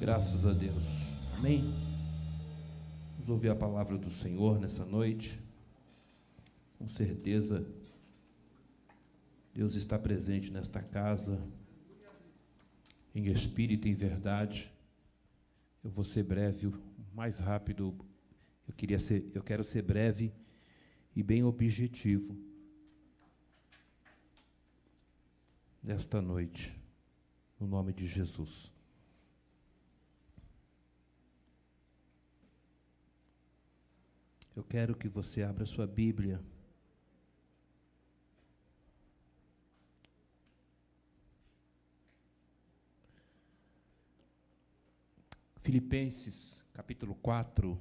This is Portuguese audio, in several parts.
Graças a Deus. Amém. Vamos ouvir a palavra do Senhor nessa noite. Com certeza, Deus está presente nesta casa, em espírito e em verdade. Eu vou ser breve, o mais rápido. Eu queria ser, eu quero ser breve e bem objetivo nesta noite, no nome de Jesus. Eu quero que você abra sua Bíblia. Filipenses, capítulo 4.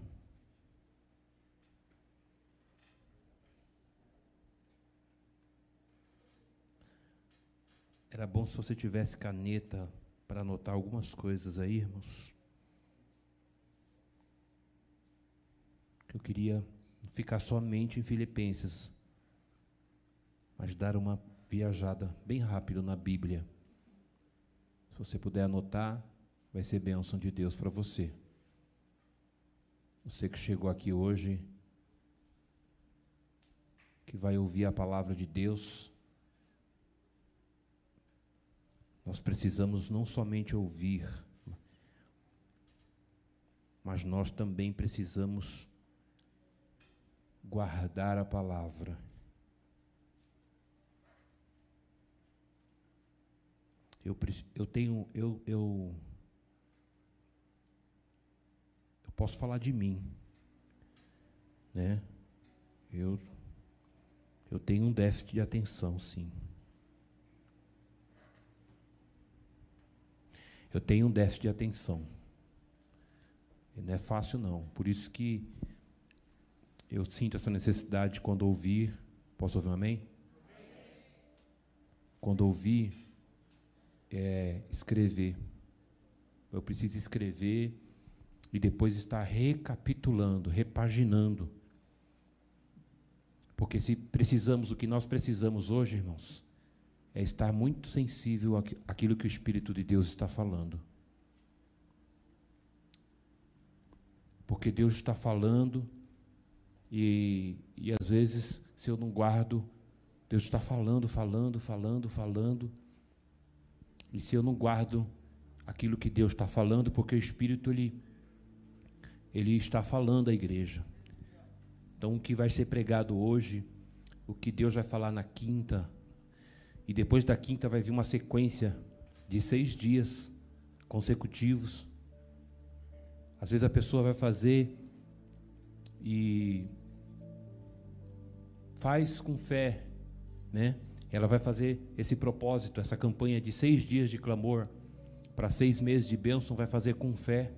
Era bom se você tivesse caneta para anotar algumas coisas aí, irmãos. Eu queria ficar somente em Filipenses, mas dar uma viajada bem rápido na Bíblia. Se você puder anotar, vai ser bênção de Deus para você. Você que chegou aqui hoje, que vai ouvir a palavra de Deus, nós precisamos não somente ouvir, mas nós também precisamos guardar a palavra. Eu, eu tenho, eu, eu, eu posso falar de mim, né? Eu, eu tenho um déficit de atenção, sim. Eu tenho um déficit de atenção. E não é fácil não. Por isso que eu sinto essa necessidade quando ouvir. Posso ouvir um amém? Quando ouvir, é, escrever. Eu preciso escrever e depois estar recapitulando, repaginando. Porque se precisamos, o que nós precisamos hoje, irmãos, é estar muito sensível àquilo que o Espírito de Deus está falando. Porque Deus está falando e, e às vezes, se eu não guardo, Deus está falando, falando, falando, falando. E se eu não guardo aquilo que Deus está falando, porque o Espírito ele, ele está falando à igreja. Então, o que vai ser pregado hoje, o que Deus vai falar na quinta, e depois da quinta vai vir uma sequência de seis dias consecutivos. Às vezes a pessoa vai fazer e faz com fé, né? Ela vai fazer esse propósito, essa campanha de seis dias de clamor para seis meses de bênção, vai fazer com fé.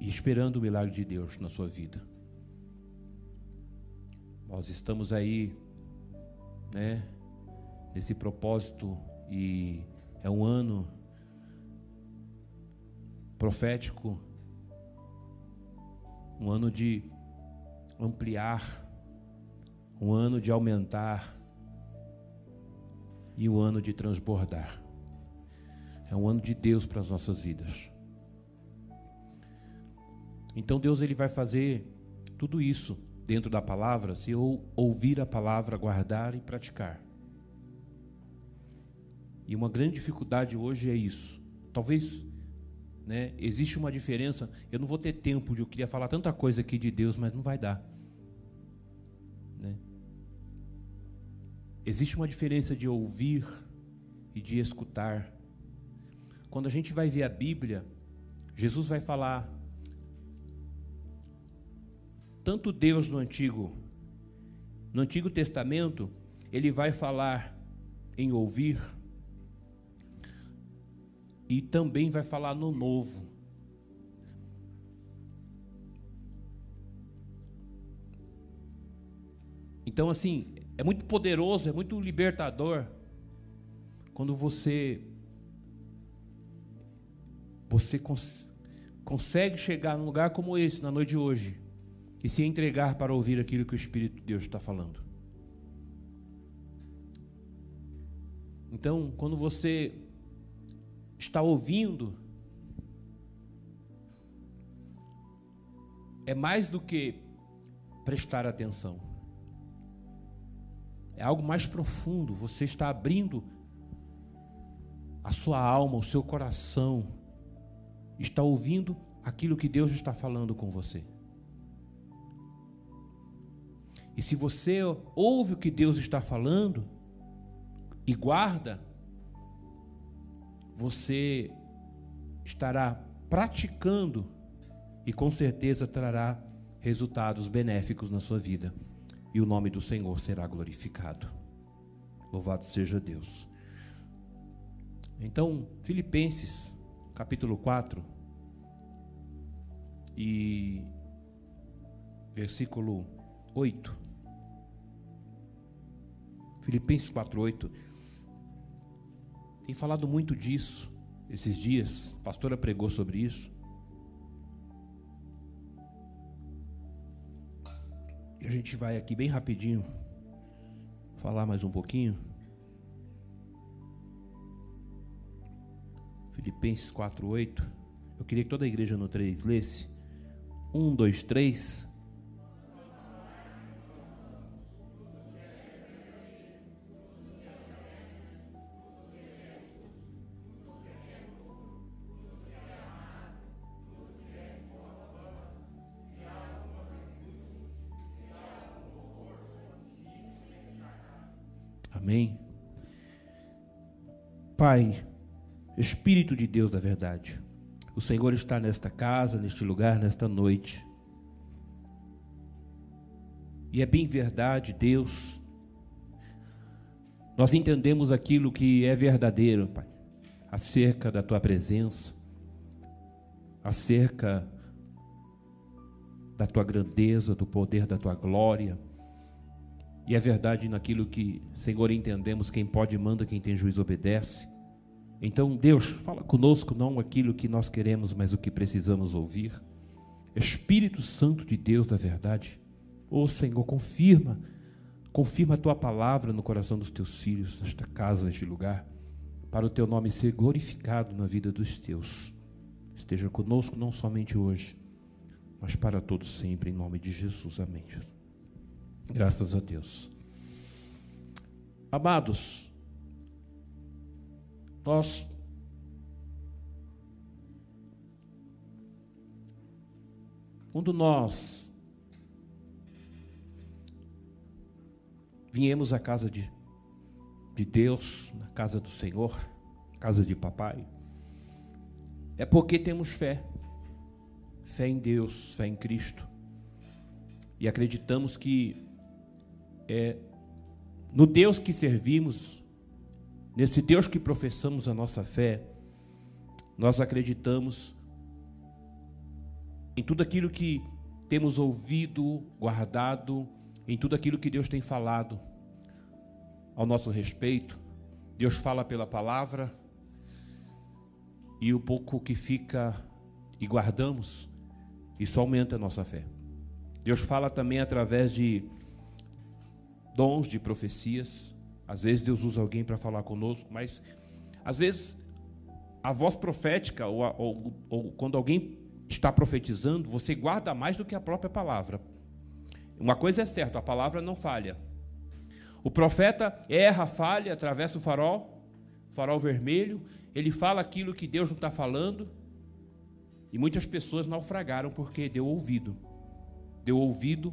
E esperando o milagre de Deus na sua vida. Nós estamos aí, né, nesse propósito e é um ano profético um ano de ampliar, um ano de aumentar e um ano de transbordar. É um ano de Deus para as nossas vidas. Então Deus ele vai fazer tudo isso dentro da palavra se eu ouvir a palavra, guardar e praticar. E uma grande dificuldade hoje é isso. Talvez né? Existe uma diferença. Eu não vou ter tempo de eu queria falar tanta coisa aqui de Deus, mas não vai dar. Né? Existe uma diferença de ouvir e de escutar. Quando a gente vai ver a Bíblia, Jesus vai falar tanto Deus no antigo no Antigo Testamento, ele vai falar em ouvir e também vai falar no novo. Então, assim, é muito poderoso, é muito libertador quando você você cons consegue chegar num lugar como esse na noite de hoje e se entregar para ouvir aquilo que o Espírito de Deus está falando. Então, quando você está ouvindo, é mais do que prestar atenção. É algo mais profundo. Você está abrindo a sua alma, o seu coração, está ouvindo aquilo que Deus está falando com você. E se você ouve o que Deus está falando e guarda, você estará praticando e com certeza trará resultados benéficos na sua vida. E o nome do Senhor será glorificado. Louvado seja Deus. Então, Filipenses, capítulo 4, e versículo 8. Filipenses 4, 8. Tem falado muito disso esses dias. A pastora pregou sobre isso. E a gente vai aqui bem rapidinho falar mais um pouquinho. Filipenses 4:8. Eu queria que toda a igreja no 3 lesse. 1 2 3 Amém. Pai, Espírito de Deus da verdade, o Senhor está nesta casa, neste lugar, nesta noite. E é bem verdade, Deus. Nós entendemos aquilo que é verdadeiro, Pai, acerca da tua presença, acerca da tua grandeza, do poder da tua glória e é verdade naquilo que, Senhor, entendemos: quem pode manda, quem tem juízo obedece. Então, Deus, fala conosco não aquilo que nós queremos, mas o que precisamos ouvir. Espírito Santo de Deus da verdade, ô oh, Senhor, confirma, confirma a tua palavra no coração dos teus filhos, nesta casa, neste lugar, para o teu nome ser glorificado na vida dos teus. Esteja conosco não somente hoje, mas para todos sempre, em nome de Jesus. Amém. Graças a Deus. Amados, nós quando nós viemos à casa de, de Deus, na casa do Senhor, casa de papai, é porque temos fé. Fé em Deus, fé em Cristo. E acreditamos que é, no Deus que servimos, nesse Deus que professamos a nossa fé, nós acreditamos em tudo aquilo que temos ouvido, guardado, em tudo aquilo que Deus tem falado ao nosso respeito. Deus fala pela palavra e o pouco que fica e guardamos, isso aumenta a nossa fé. Deus fala também através de dons de profecias. Às vezes Deus usa alguém para falar conosco, mas às vezes a voz profética, ou, ou, ou, quando alguém está profetizando, você guarda mais do que a própria palavra. Uma coisa é certa, a palavra não falha. O profeta erra, falha, atravessa o farol, farol vermelho, ele fala aquilo que Deus não está falando, e muitas pessoas naufragaram porque deu ouvido. Deu ouvido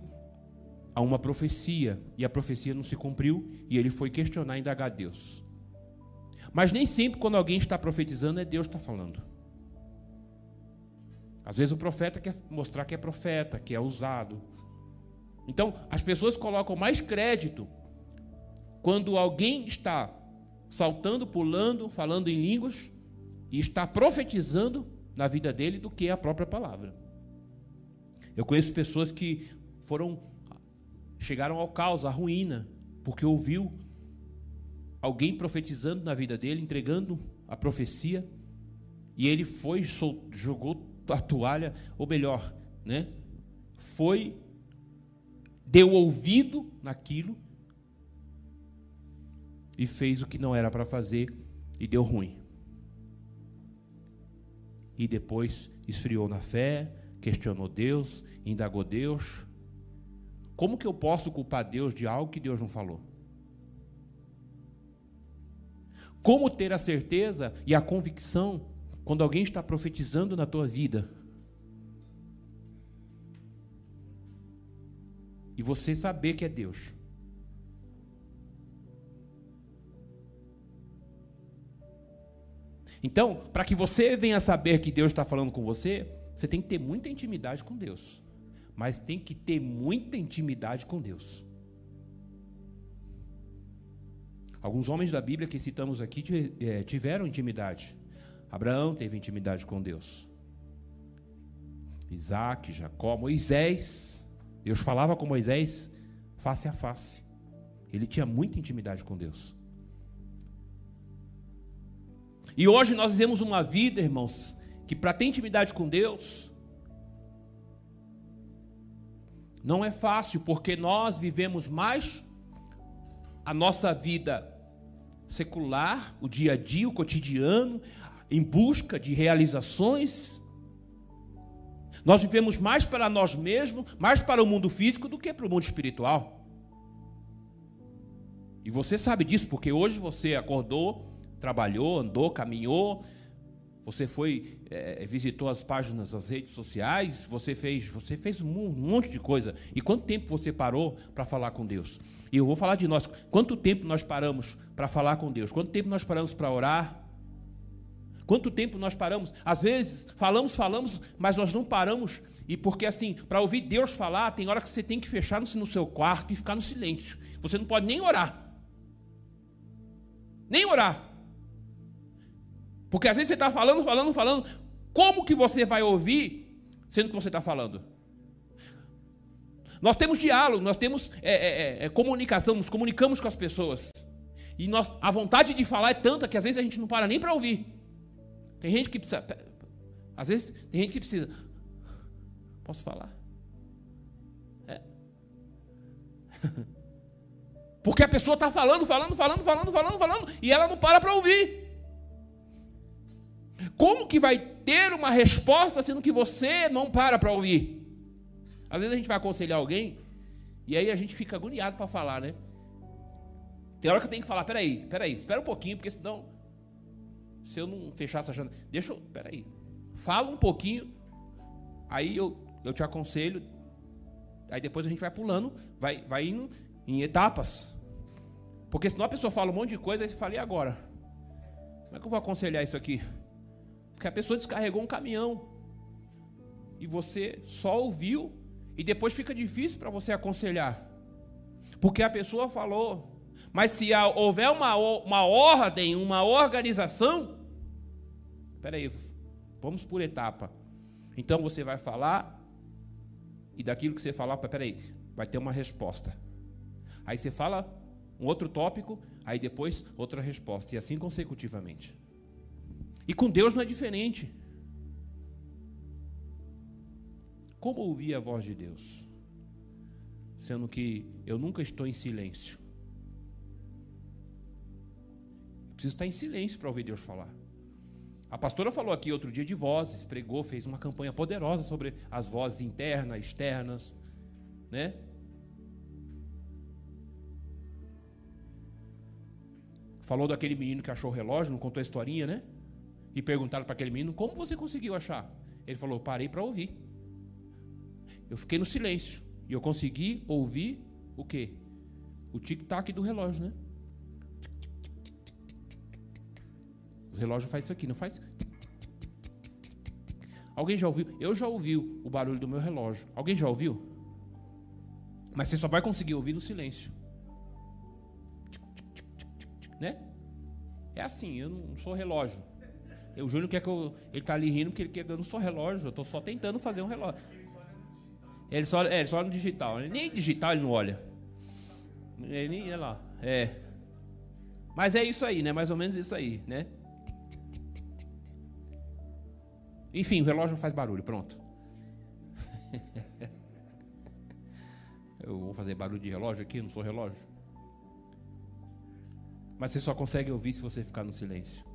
a uma profecia e a profecia não se cumpriu e ele foi questionar e indagar a Deus. Mas nem sempre quando alguém está profetizando é Deus que está falando. Às vezes o profeta quer mostrar que é profeta, que é usado. Então as pessoas colocam mais crédito quando alguém está saltando, pulando, falando em línguas e está profetizando na vida dele do que a própria palavra. Eu conheço pessoas que foram chegaram ao caos, à ruína, porque ouviu alguém profetizando na vida dele, entregando a profecia, e ele foi, jogou a toalha, ou melhor, né? Foi, deu ouvido naquilo, e fez o que não era para fazer e deu ruim. E depois esfriou na fé, questionou Deus, indagou Deus. Como que eu posso culpar Deus de algo que Deus não falou? Como ter a certeza e a convicção quando alguém está profetizando na tua vida? E você saber que é Deus. Então, para que você venha saber que Deus está falando com você, você tem que ter muita intimidade com Deus. Mas tem que ter muita intimidade com Deus. Alguns homens da Bíblia que citamos aqui é, tiveram intimidade. Abraão teve intimidade com Deus. Isaac, Jacó, Moisés. Deus falava com Moisés face a face. Ele tinha muita intimidade com Deus. E hoje nós vivemos uma vida, irmãos, que para ter intimidade com Deus, não é fácil, porque nós vivemos mais a nossa vida secular, o dia a dia, o cotidiano, em busca de realizações. Nós vivemos mais para nós mesmos, mais para o mundo físico do que para o mundo espiritual. E você sabe disso, porque hoje você acordou, trabalhou, andou, caminhou, você foi, é, visitou as páginas das redes sociais, você fez, você fez um monte de coisa. E quanto tempo você parou para falar com Deus? E eu vou falar de nós. Quanto tempo nós paramos para falar com Deus? Quanto tempo nós paramos para orar? Quanto tempo nós paramos? Às vezes falamos, falamos, mas nós não paramos. E porque assim, para ouvir Deus falar, tem hora que você tem que fechar no seu quarto e ficar no silêncio. Você não pode nem orar. Nem orar. Porque às vezes você está falando, falando, falando. Como que você vai ouvir sendo que você está falando? Nós temos diálogo, nós temos é, é, é, é, comunicação, nos comunicamos com as pessoas. E nós, a vontade de falar é tanta que às vezes a gente não para nem para ouvir. Tem gente que precisa. Às vezes tem gente que precisa. Posso falar? É. Porque a pessoa está falando, falando, falando, falando, falando, falando, e ela não para para ouvir. Como que vai ter uma resposta sendo que você não para para ouvir? Às vezes a gente vai aconselhar alguém e aí a gente fica agoniado para falar, né? Tem hora que eu tenho que falar, peraí, peraí, espera um pouquinho, porque senão, se eu não fechar essa janela, deixa eu, peraí, fala um pouquinho, aí eu, eu te aconselho, aí depois a gente vai pulando, vai, vai indo em etapas, porque senão a pessoa fala um monte de coisa, aí você fala, e agora? Como é que eu vou aconselhar isso aqui? Porque a pessoa descarregou um caminhão, e você só ouviu e depois fica difícil para você aconselhar. Porque a pessoa falou. Mas se houver uma, uma ordem, uma organização. Espera aí, vamos por etapa. Então você vai falar. E daquilo que você falar, espera aí, vai ter uma resposta. Aí você fala um outro tópico, aí depois outra resposta. E assim consecutivamente. E com Deus não é diferente. Como ouvir a voz de Deus? Sendo que eu nunca estou em silêncio. Eu preciso estar em silêncio para ouvir Deus falar. A pastora falou aqui outro dia de vozes, pregou, fez uma campanha poderosa sobre as vozes internas, externas, né? Falou daquele menino que achou o relógio, não contou a historinha, né? E perguntaram para aquele menino: "Como você conseguiu achar?" Ele falou: "Parei para ouvir." Eu fiquei no silêncio. E eu consegui ouvir o quê? O tic-tac do relógio, né? O relógio faz isso aqui, não faz? Alguém já ouviu? Eu já ouvi o barulho do meu relógio. Alguém já ouviu? Mas você só vai conseguir ouvir no silêncio. Né? É assim, eu não sou relógio. O Júnior quer que eu. Ele tá ali rindo porque ele quer não sou relógio. Eu tô só tentando fazer um relógio. Ele só, é, ele só olha no digital. Nem digital ele não olha. Ele nem, olha lá. É. Mas é isso aí, né? Mais ou menos isso aí, né? Enfim, o relógio não faz barulho, pronto. Eu vou fazer barulho de relógio aqui, não sou relógio. Mas você só consegue ouvir se você ficar no silêncio.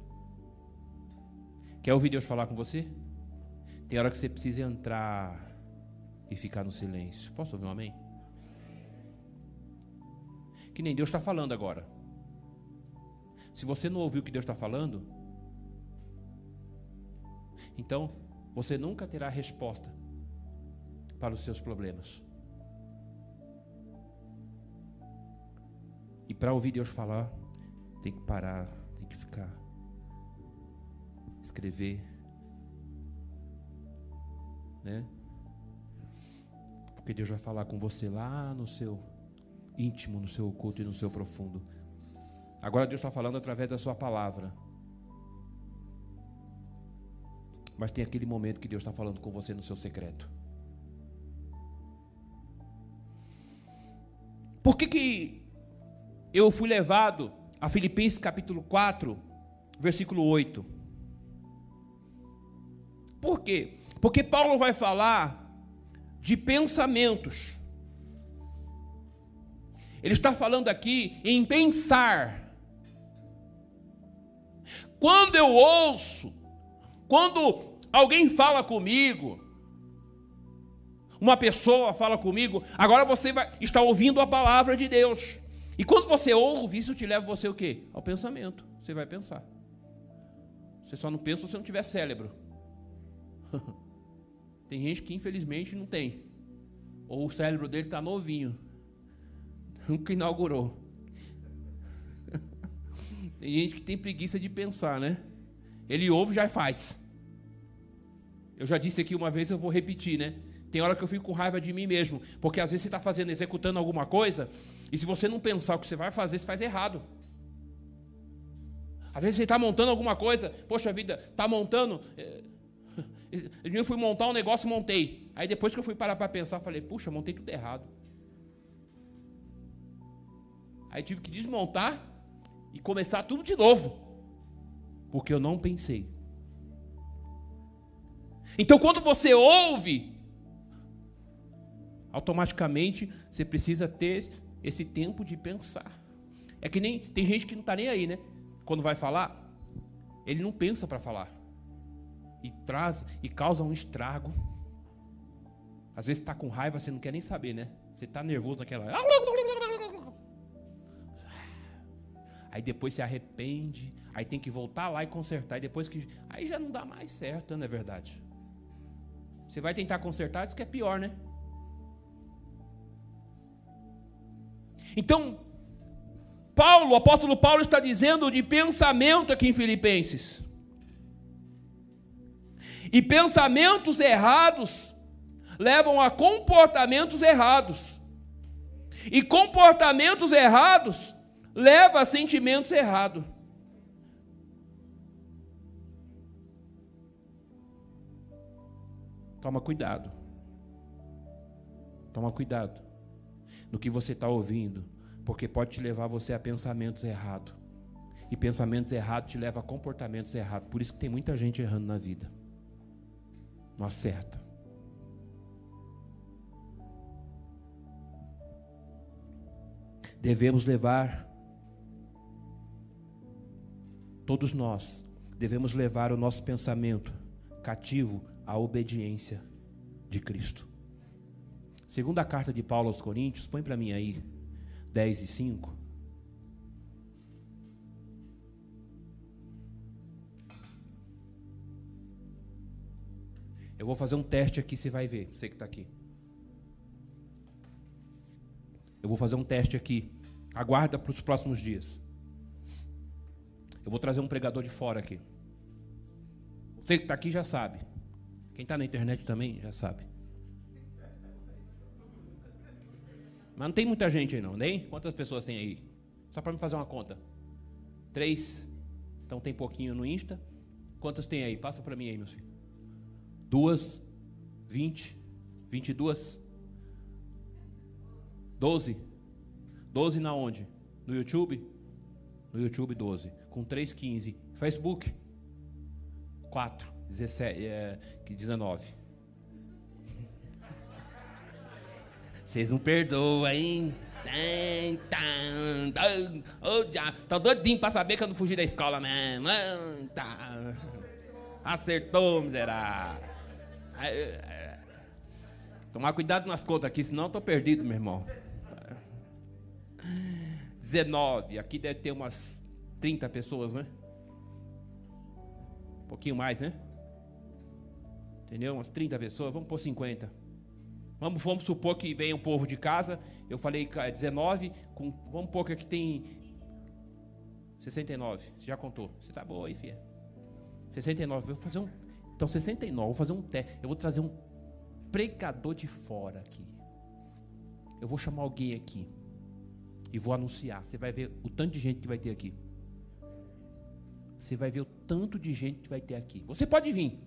Quer ouvir Deus falar com você? Tem hora que você precisa entrar e ficar no silêncio. Posso ouvir um amém? Que nem Deus está falando agora. Se você não ouviu o que Deus está falando, então você nunca terá resposta para os seus problemas. E para ouvir Deus falar, tem que parar, tem que ficar, escrever, né? Porque Deus vai falar com você lá no seu íntimo, no seu oculto e no seu profundo. Agora Deus está falando através da sua palavra. Mas tem aquele momento que Deus está falando com você no seu secreto. Por que, que eu fui levado a Filipenses capítulo 4, versículo 8? Por quê? Porque Paulo vai falar de pensamentos. Ele está falando aqui em pensar. Quando eu ouço, quando alguém fala comigo, uma pessoa fala comigo, agora você vai estar ouvindo a palavra de Deus. E quando você ouve, isso te leva você o quê? Ao pensamento. Você vai pensar. Você só não pensa se não tiver cérebro. Tem gente que infelizmente não tem. Ou o cérebro dele está novinho. Nunca inaugurou. Tem gente que tem preguiça de pensar, né? Ele ouve e já faz. Eu já disse aqui uma vez, eu vou repetir, né? Tem hora que eu fico com raiva de mim mesmo, porque às vezes você está fazendo, executando alguma coisa, e se você não pensar o que você vai fazer, você faz errado. Às vezes você está montando alguma coisa, poxa vida, está montando. Eu fui montar um negócio e montei. Aí depois que eu fui parar para pensar, falei, puxa, montei tudo errado. Aí tive que desmontar e começar tudo de novo. Porque eu não pensei. Então quando você ouve, automaticamente você precisa ter esse tempo de pensar. É que nem tem gente que não está nem aí, né? Quando vai falar, ele não pensa para falar e traz e causa um estrago. Às vezes está com raiva, você não quer nem saber, né? Você está nervoso naquela. Aí depois se arrepende, aí tem que voltar lá e consertar, e depois que. Aí já não dá mais certo, não é verdade? Você vai tentar consertar, diz que é pior, né? Então, Paulo, o apóstolo Paulo está dizendo de pensamento aqui em Filipenses. E pensamentos errados levam a comportamentos errados. E comportamentos errados levam a sentimentos errados. Toma cuidado. Toma cuidado no que você está ouvindo, porque pode te levar você a pensamentos errados. E pensamentos errados te levam a comportamentos errados. Por isso que tem muita gente errando na vida não acerta. Devemos levar, todos nós, devemos levar o nosso pensamento cativo à obediência de Cristo. Segunda carta de Paulo aos Coríntios, põe para mim aí, 10 e 5. Eu vou fazer um teste aqui, você vai ver, você que está aqui. Eu vou fazer um teste aqui. Aguarda para os próximos dias. Eu vou trazer um pregador de fora aqui. Você que está aqui já sabe. Quem está na internet também já sabe. Mas não tem muita gente aí não, nem? Quantas pessoas tem aí? Só para me fazer uma conta. Três. Então tem pouquinho no Insta. Quantas tem aí? Passa para mim aí, meus filhos. Duas, vinte, vinte e duas, doze. Doze na onde? No YouTube? No YouTube, doze. Com três, quinze. Facebook? Quatro, dezessete, é, dezenove. Vocês não perdoam, hein? Oh, já. Tô doidinho pra saber que eu não fugi da escola. Tá. Acertou, miserável. Tomar cuidado nas contas aqui, senão eu tô perdido, meu irmão. 19. Aqui deve ter umas 30 pessoas, né? Um pouquinho mais, né? Entendeu? Umas 30 pessoas. Vamos por 50. Vamos, vamos supor que vem um povo de casa. Eu falei 19. Com, vamos supor que aqui tem 69. Você já contou. Você tá boa aí, filha. 69. Eu vou fazer um. Então, 69. Vou fazer um teste. Eu vou trazer um pregador de fora aqui. Eu vou chamar alguém aqui e vou anunciar. Você vai ver o tanto de gente que vai ter aqui. Você vai ver o tanto de gente que vai ter aqui. Você pode vir.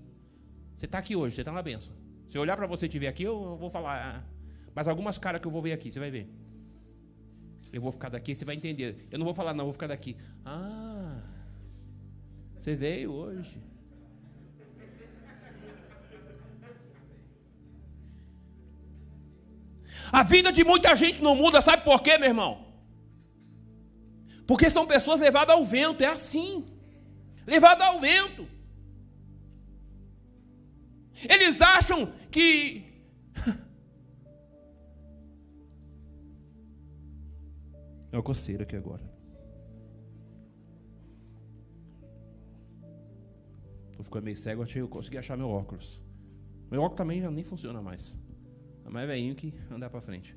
Você está aqui hoje, você está na benção. Se eu olhar para você e te ver aqui, eu vou falar. Ah, mas algumas caras que eu vou ver aqui, você vai ver. Eu vou ficar daqui, você vai entender. Eu não vou falar, não, eu vou ficar daqui. Ah, você veio hoje. A vida de muita gente não muda, sabe por quê, meu irmão? Porque são pessoas levadas ao vento, é assim. Levadas ao vento. Eles acham que. É uma aqui agora. Tô ficando meio cego, eu consegui achar meu óculos. Meu óculos também já nem funciona mais. É mais velhinho que andar para frente.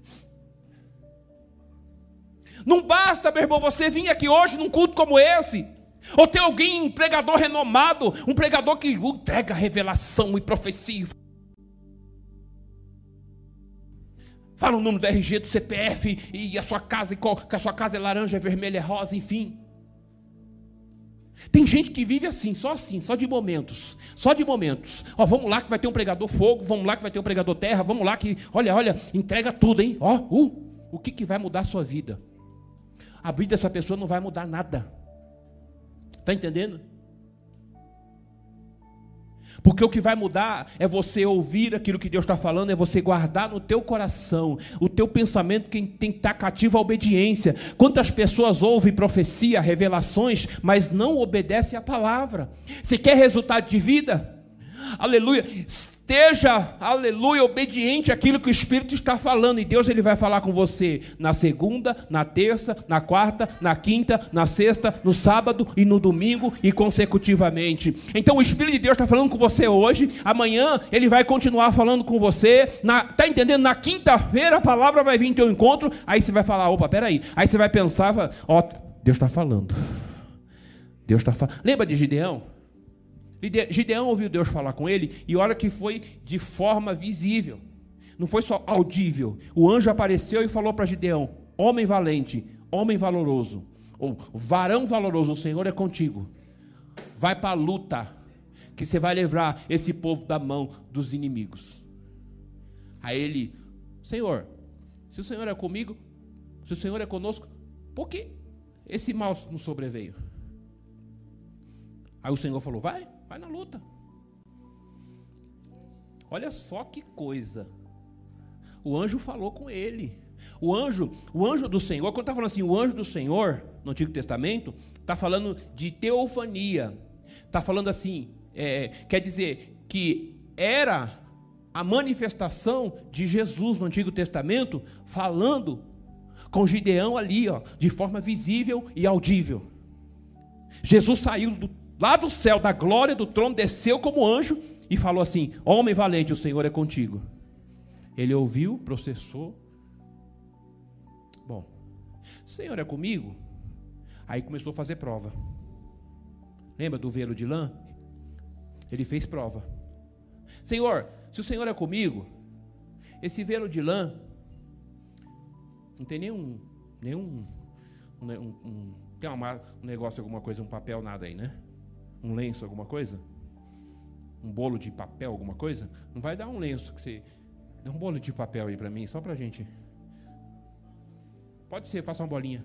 Não basta, meu irmão, você vir aqui hoje num culto como esse, ou ter alguém, um pregador renomado, um pregador que entrega revelação e profecia. Fala o número do RG, do CPF, e a sua casa, que a sua casa é laranja, é vermelha, é rosa, enfim. Tem gente que vive assim, só assim, só de momentos, só de momentos. Ó, vamos lá que vai ter um pregador fogo, vamos lá que vai ter um pregador terra, vamos lá que, olha, olha, entrega tudo, hein? Ó, uh, o que, que vai mudar a sua vida? a vida dessa pessoa não vai mudar nada. Está entendendo? Porque o que vai mudar é você ouvir aquilo que Deus está falando, é você guardar no teu coração, o teu pensamento que tem que estar cativo à obediência. Quantas pessoas ouvem profecia, revelações, mas não obedecem à palavra? Você quer resultado de vida? Aleluia, esteja, aleluia, obediente àquilo que o Espírito está falando, e Deus ele vai falar com você na segunda, na terça, na quarta, na quinta, na sexta, no sábado e no domingo e consecutivamente. Então o Espírito de Deus está falando com você hoje, amanhã ele vai continuar falando com você, na, tá entendendo? Na quinta-feira a palavra vai vir em teu encontro, aí você vai falar, opa, peraí, aí você vai pensar, ó, Deus está falando. Deus está falando. Lembra de Gideão? Gideão ouviu Deus falar com ele e olha que foi de forma visível. Não foi só audível. O anjo apareceu e falou para Gideão: Homem valente, homem valoroso, ou varão valoroso, o Senhor é contigo. Vai para a luta, que você vai livrar esse povo da mão dos inimigos. Aí ele, Senhor, se o Senhor é comigo, se o Senhor é conosco, por que esse mal não sobreveio? Aí o Senhor falou: Vai, Vai na luta. Olha só que coisa. O anjo falou com ele. O anjo, o anjo do Senhor, quando está falando assim, o anjo do Senhor, no Antigo Testamento, está falando de teofania. Está falando assim, é, quer dizer que era a manifestação de Jesus no Antigo Testamento, falando com Gideão ali, ó, de forma visível e audível. Jesus saiu do lá do céu, da glória do trono, desceu como anjo e falou assim: Homem valente, o Senhor é contigo. Ele ouviu, processou. Bom, Senhor é comigo? Aí começou a fazer prova. Lembra do velo de lã? Ele fez prova. Senhor, se o Senhor é comigo, esse velo de lã não tem nenhum, nenhum, um, um, tem uma, um negócio, alguma coisa, um papel, nada aí, né? Um lenço, alguma coisa? Um bolo de papel, alguma coisa? Não vai dar um lenço que você. Dá um bolo de papel aí para mim, só pra gente. Pode ser, faça uma bolinha.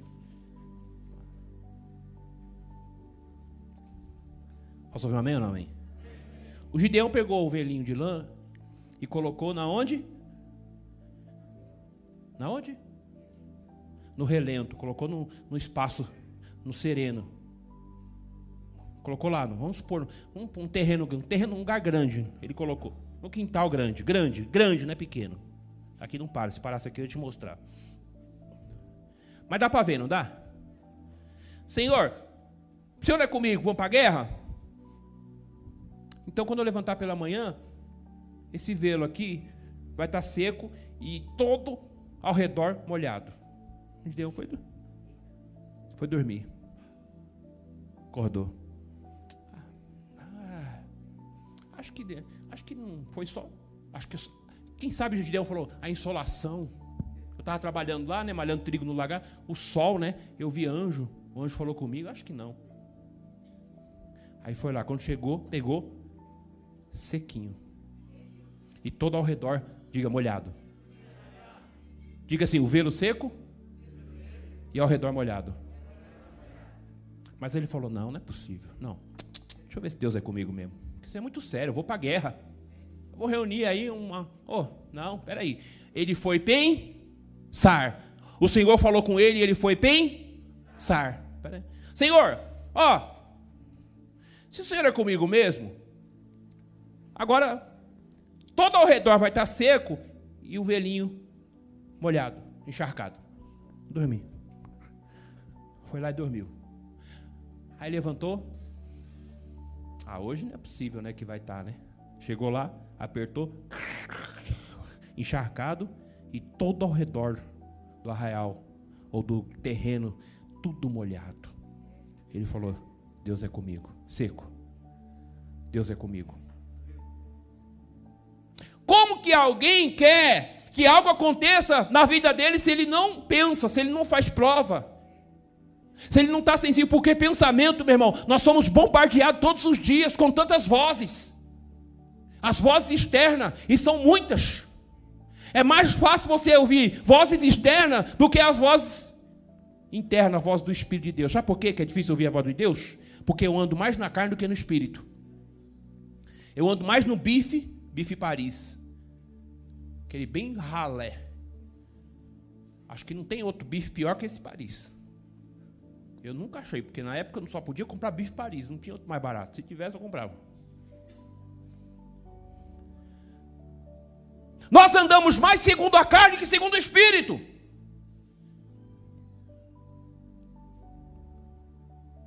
Posso ouvir um amém ou não amém? O Gideão pegou o velhinho de lã e colocou na onde? Na onde? No relento, colocou no, no espaço, no sereno. Colocou lá, vamos supor, um, um terreno, um terreno, um lugar grande. Ele colocou. No quintal grande, grande, grande, não é pequeno. Aqui não para, se parasse aqui eu ia te mostrar. Mas dá para ver, não dá? Senhor, o senhor é comigo, vamos para a guerra? Então, quando eu levantar pela manhã, esse velo aqui vai estar seco e todo ao redor molhado. Gideão foi, foi dormir. Acordou. Acho que acho que não foi só. Acho que quem sabe o Gideão falou a insolação. Eu estava trabalhando lá, né, malhando trigo no lagar, o sol, né? Eu vi anjo. O anjo falou comigo. Acho que não. Aí foi lá. Quando chegou, pegou sequinho. E todo ao redor, diga molhado. Diga assim: o velo seco e ao redor molhado. Mas ele falou: não, não é possível. Não. Deixa eu ver se Deus é comigo mesmo. Isso é muito sério, eu vou para a guerra. Eu vou reunir aí uma. Oh, não, peraí. Ele foi pensar. O Senhor falou com ele e ele foi pensar. Peraí. Senhor, ó, se o Senhor é comigo mesmo, agora todo ao redor vai estar seco e o velhinho molhado, encharcado. Dormi. Foi lá e dormiu. Aí levantou. Ah, hoje não é possível, né, que vai estar, né? Chegou lá, apertou, encharcado e todo ao redor do arraial ou do terreno, tudo molhado. Ele falou: Deus é comigo. Seco. Deus é comigo. Como que alguém quer que algo aconteça na vida dele se ele não pensa, se ele não faz prova? Se ele não está sensível, porque pensamento, meu irmão, nós somos bombardeados todos os dias com tantas vozes. As vozes externas, e são muitas. É mais fácil você ouvir vozes externas do que as vozes internas, a voz do Espírito de Deus. Sabe por quê que é difícil ouvir a voz de Deus? Porque eu ando mais na carne do que no espírito. Eu ando mais no bife, bife Paris. Aquele bem ralé. Acho que não tem outro bife pior que esse Paris. Eu nunca achei, porque na época eu só podia comprar bife Paris, não tinha outro mais barato. Se tivesse, eu comprava. Nós andamos mais segundo a carne que segundo o espírito.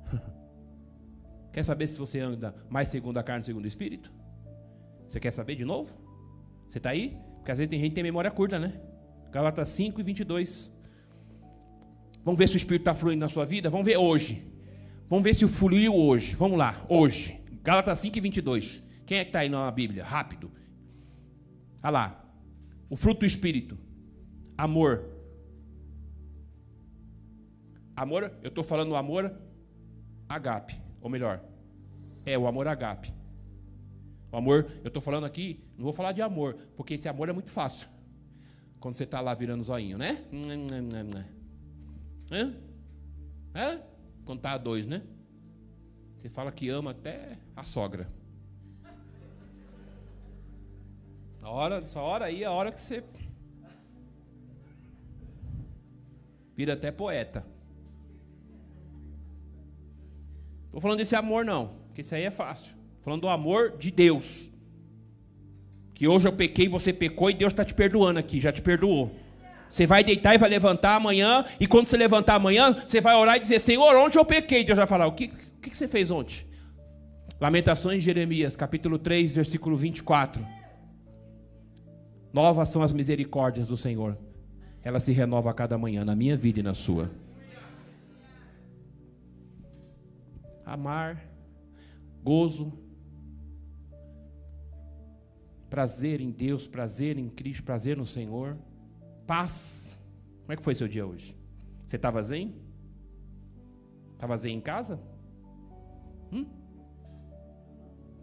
Quer saber se você anda mais segundo a carne segundo o espírito? Você quer saber de novo? Você está aí? Porque às vezes tem gente que tem memória curta, né? Galatas 5 e 22. Vamos ver se o Espírito está fluindo na sua vida? Vamos ver hoje. Vamos ver se o fluiu hoje. Vamos lá, hoje. Galatas 5 e 22. Quem é que está aí na Bíblia? Rápido. Olha lá. O fruto do Espírito. Amor. Amor, eu estou falando amor agape. Ou melhor, é o amor agape. O amor, eu estou falando aqui, não vou falar de amor, porque esse amor é muito fácil. Quando você está lá virando zoinho, né? Hã? Hã? Está a dois, né? Você fala que ama até a sogra. A hora, essa hora aí é a hora que você vira até poeta. Estou falando desse amor não, porque isso aí é fácil. Falando do amor de Deus. Que hoje eu pequei, você pecou e Deus está te perdoando aqui, já te perdoou. Você vai deitar e vai levantar amanhã, e quando você levantar amanhã, você vai orar e dizer: Senhor, onde eu pequei? Deus vai falar: O que, o que você fez ontem? Lamentações de Jeremias, capítulo 3, versículo 24. Novas são as misericórdias do Senhor, ela se renova a cada manhã, na minha vida e na sua. Amar, gozo, prazer em Deus, prazer em Cristo, prazer no Senhor, paz. Como é que foi seu dia hoje? Você estava zen? Estava zen em casa? Hum?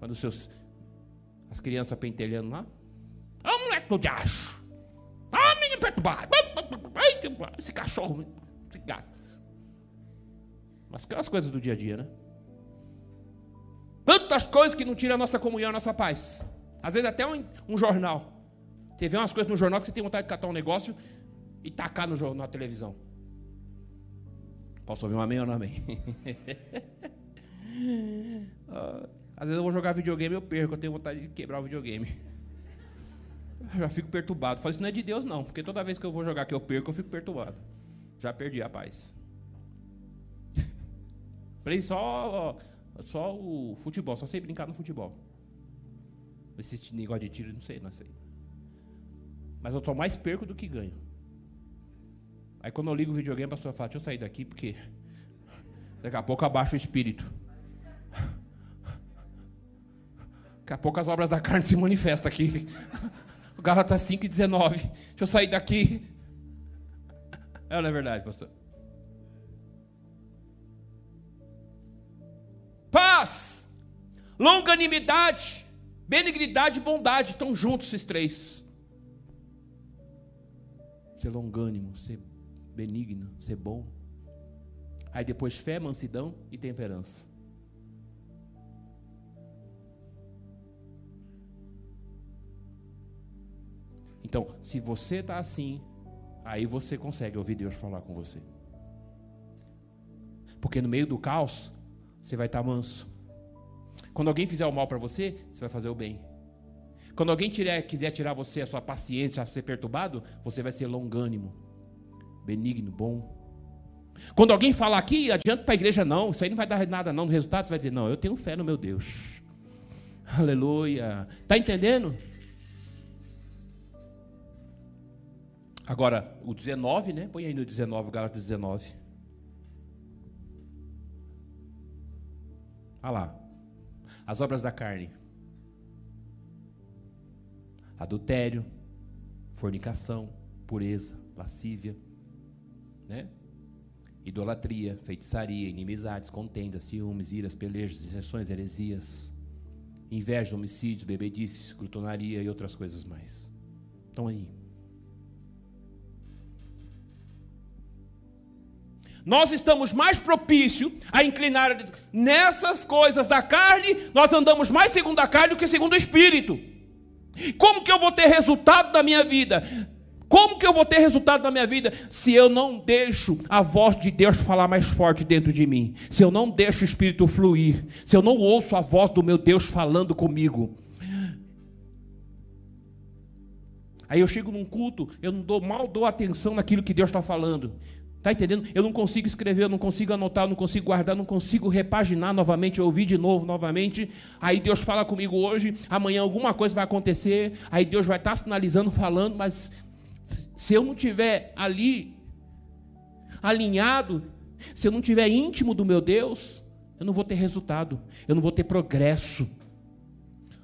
Quando os seus, as crianças pentelhando lá? Ah, oh, moleque do diacho! Ah, menino perturbado! Esse cachorro, esse gato. Mas aquelas coisas do dia a dia, né? Tantas coisas que não tiram a nossa comunhão, a nossa paz. Às vezes até um, um jornal. Você vê umas coisas no jornal que você tem vontade de catar um negócio e tacar no, na televisão. Posso ouvir um amém ou não amém? Ah, às vezes eu vou jogar videogame e eu perco, eu tenho vontade de quebrar o videogame. Eu já fico perturbado. Falo, isso não é de Deus não, porque toda vez que eu vou jogar que eu perco, eu fico perturbado. Já perdi a paz. Play só, só o futebol, só sei brincar no futebol. Esse negócio de tiro, não sei, não sei. Mas eu tô mais perco do que ganho. Aí quando eu ligo o videogame, a pastora fala, deixa eu sair daqui, porque daqui a pouco abaixo o espírito. Daqui a pouco as obras da carne se manifestam aqui. O Gálatas 5 e 19. Deixa eu sair daqui. É não é verdade, pastor? Paz, longanimidade, benignidade e bondade estão juntos esses três. Ser longânimo, ser benigno, ser bom. Aí depois fé, mansidão e temperança. Então, se você está assim, aí você consegue ouvir Deus falar com você. Porque no meio do caos, você vai estar tá manso. Quando alguém fizer o mal para você, você vai fazer o bem. Quando alguém tirar, quiser tirar você a sua paciência, a ser perturbado, você vai ser longânimo benigno, bom. Quando alguém falar aqui, adianta para a igreja, não, isso aí não vai dar nada, não. No resultado, você vai dizer, não, eu tenho fé no meu Deus. Aleluia. Está entendendo? Agora, o 19, né? Põe aí no 19, Gálatas 19. Olha lá. As obras da carne: adultério, fornicação, pureza, lascívia, né? Idolatria, feitiçaria, inimizades, contendas, ciúmes, iras, pelejos, dissensões, heresias, inveja, homicídios, bebedices, glutonaria e outras coisas mais. Estão aí. Nós estamos mais propícios a inclinar nessas coisas da carne, nós andamos mais segundo a carne do que segundo o espírito. Como que eu vou ter resultado da minha vida? Como que eu vou ter resultado na minha vida se eu não deixo a voz de Deus falar mais forte dentro de mim? Se eu não deixo o Espírito fluir? Se eu não ouço a voz do meu Deus falando comigo? Aí eu chego num culto, eu não dou, mal dou atenção naquilo que Deus está falando. Está entendendo? Eu não consigo escrever, eu não consigo anotar, eu não consigo guardar, não consigo repaginar novamente, ouvir de novo novamente. Aí Deus fala comigo hoje, amanhã alguma coisa vai acontecer, aí Deus vai estar tá sinalizando, falando, mas se eu não tiver ali alinhado, se eu não tiver íntimo do meu Deus, eu não vou ter resultado, eu não vou ter progresso.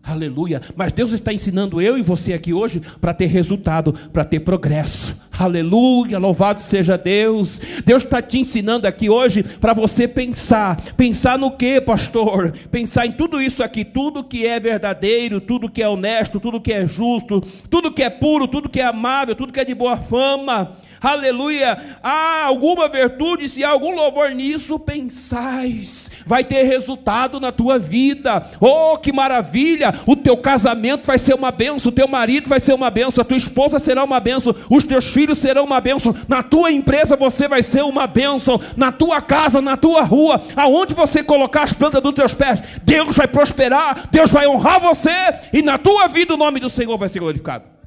Aleluia. Mas Deus está ensinando eu e você aqui hoje para ter resultado, para ter progresso. Aleluia. Louvado seja Deus. Deus está te ensinando aqui hoje para você pensar. Pensar no que, pastor? Pensar em tudo isso aqui, tudo que é verdadeiro, tudo que é honesto, tudo que é justo, tudo que é puro, tudo que é amável, tudo que é de boa fama aleluia, há alguma virtude, se há algum louvor nisso, pensais, vai ter resultado na tua vida. Oh, que maravilha! O teu casamento vai ser uma benção, o teu marido vai ser uma benção, a tua esposa será uma benção, os teus filhos serão uma benção, na tua empresa você vai ser uma benção, na tua casa, na tua rua, aonde você colocar as plantas dos teus pés, Deus vai prosperar, Deus vai honrar você, e na tua vida o nome do Senhor vai ser glorificado.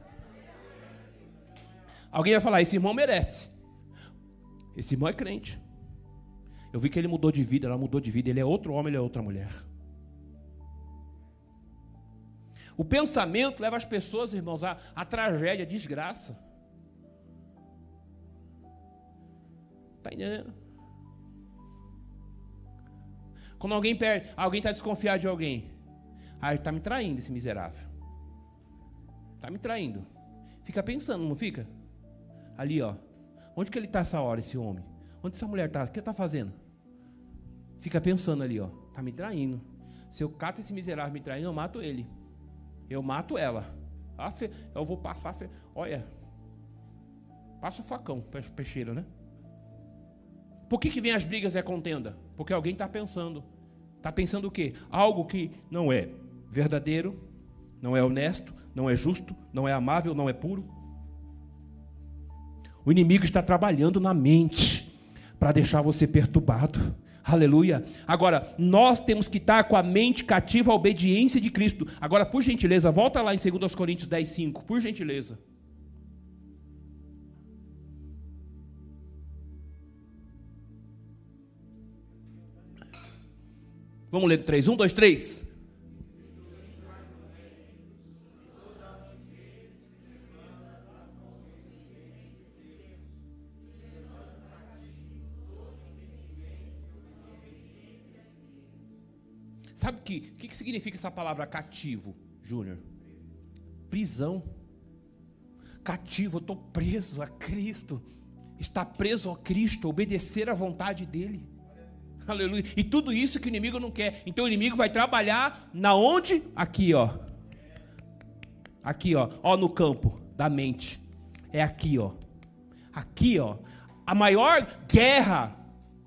Alguém vai falar: esse irmão merece. Esse irmão é crente. Eu vi que ele mudou de vida, ela mudou de vida. Ele é outro homem, ele é outra mulher. O pensamento leva as pessoas, irmãos, à, à tragédia, à desgraça. Está entendendo? Quando alguém perde, alguém está desconfiado de alguém. Ah, está me traindo esse miserável. Está me traindo. Fica pensando, não fica? Ali, ó. Onde que ele está essa hora, esse homem? Onde essa mulher está? O que está fazendo? Fica pensando ali, ó. Está me traindo. Se eu cato esse miserável me traindo, eu mato ele. Eu mato ela. Eu vou passar. Olha. Passa o facão, peixeiro, né? Por que, que vem as brigas e a contenda? Porque alguém está pensando. Está pensando o quê? Algo que não é verdadeiro, não é honesto, não é justo, não é amável, não é puro. O inimigo está trabalhando na mente para deixar você perturbado. Aleluia. Agora, nós temos que estar com a mente cativa à obediência de Cristo. Agora, por gentileza, volta lá em 2 Coríntios 10, 5. Por gentileza. Vamos ler 3. 1, 2, 3. Sabe o que, que, que significa essa palavra cativo, Júnior? Prisão. Cativo, eu estou preso a Cristo. Está preso a Cristo, obedecer à vontade dEle. Aleluia. E tudo isso que o inimigo não quer. Então o inimigo vai trabalhar na onde? Aqui, ó. Aqui, ó. Ó no campo da mente. É aqui, ó. Aqui, ó. A maior guerra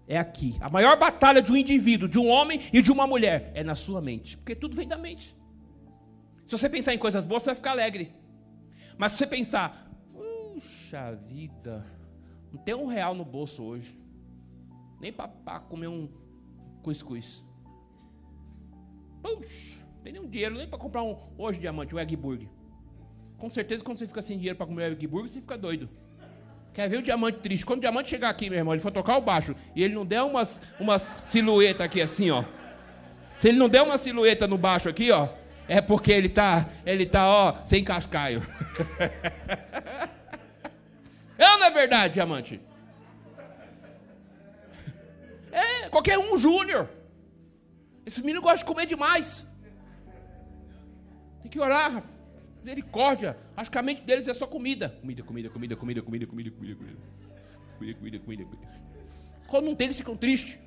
é aqui. A maior batalha de um indivíduo, de um homem e de uma mulher é na sua mente, porque tudo vem da mente. Se você pensar em coisas boas, você vai ficar alegre. Mas se você pensar, puxa vida, não tem um real no bolso hoje, nem para comer um cuscuz. Puxa, não tem nenhum dinheiro nem para comprar um hoje diamante, um egg burger. Com certeza, quando você fica sem dinheiro para comer um egg burger, você fica doido. Quer ver o diamante triste? Quando o diamante chegar aqui, meu irmão, ele for tocar o baixo e ele não der umas, umas silhueta aqui assim, ó. Se ele não der uma silhueta no baixo aqui, ó, é porque ele tá, ele tá, ó, sem cascaio. é ou não é verdade, diamante? É, qualquer um júnior. Esses meninos gostam de comer demais. Tem que orar, Misericórdia. Acho que a mente deles é só comida. Comida, comida, comida, comida, comida, comida, comida, comida. Comida, comida, comida, comida. Quando não tem, eles ficam tristes.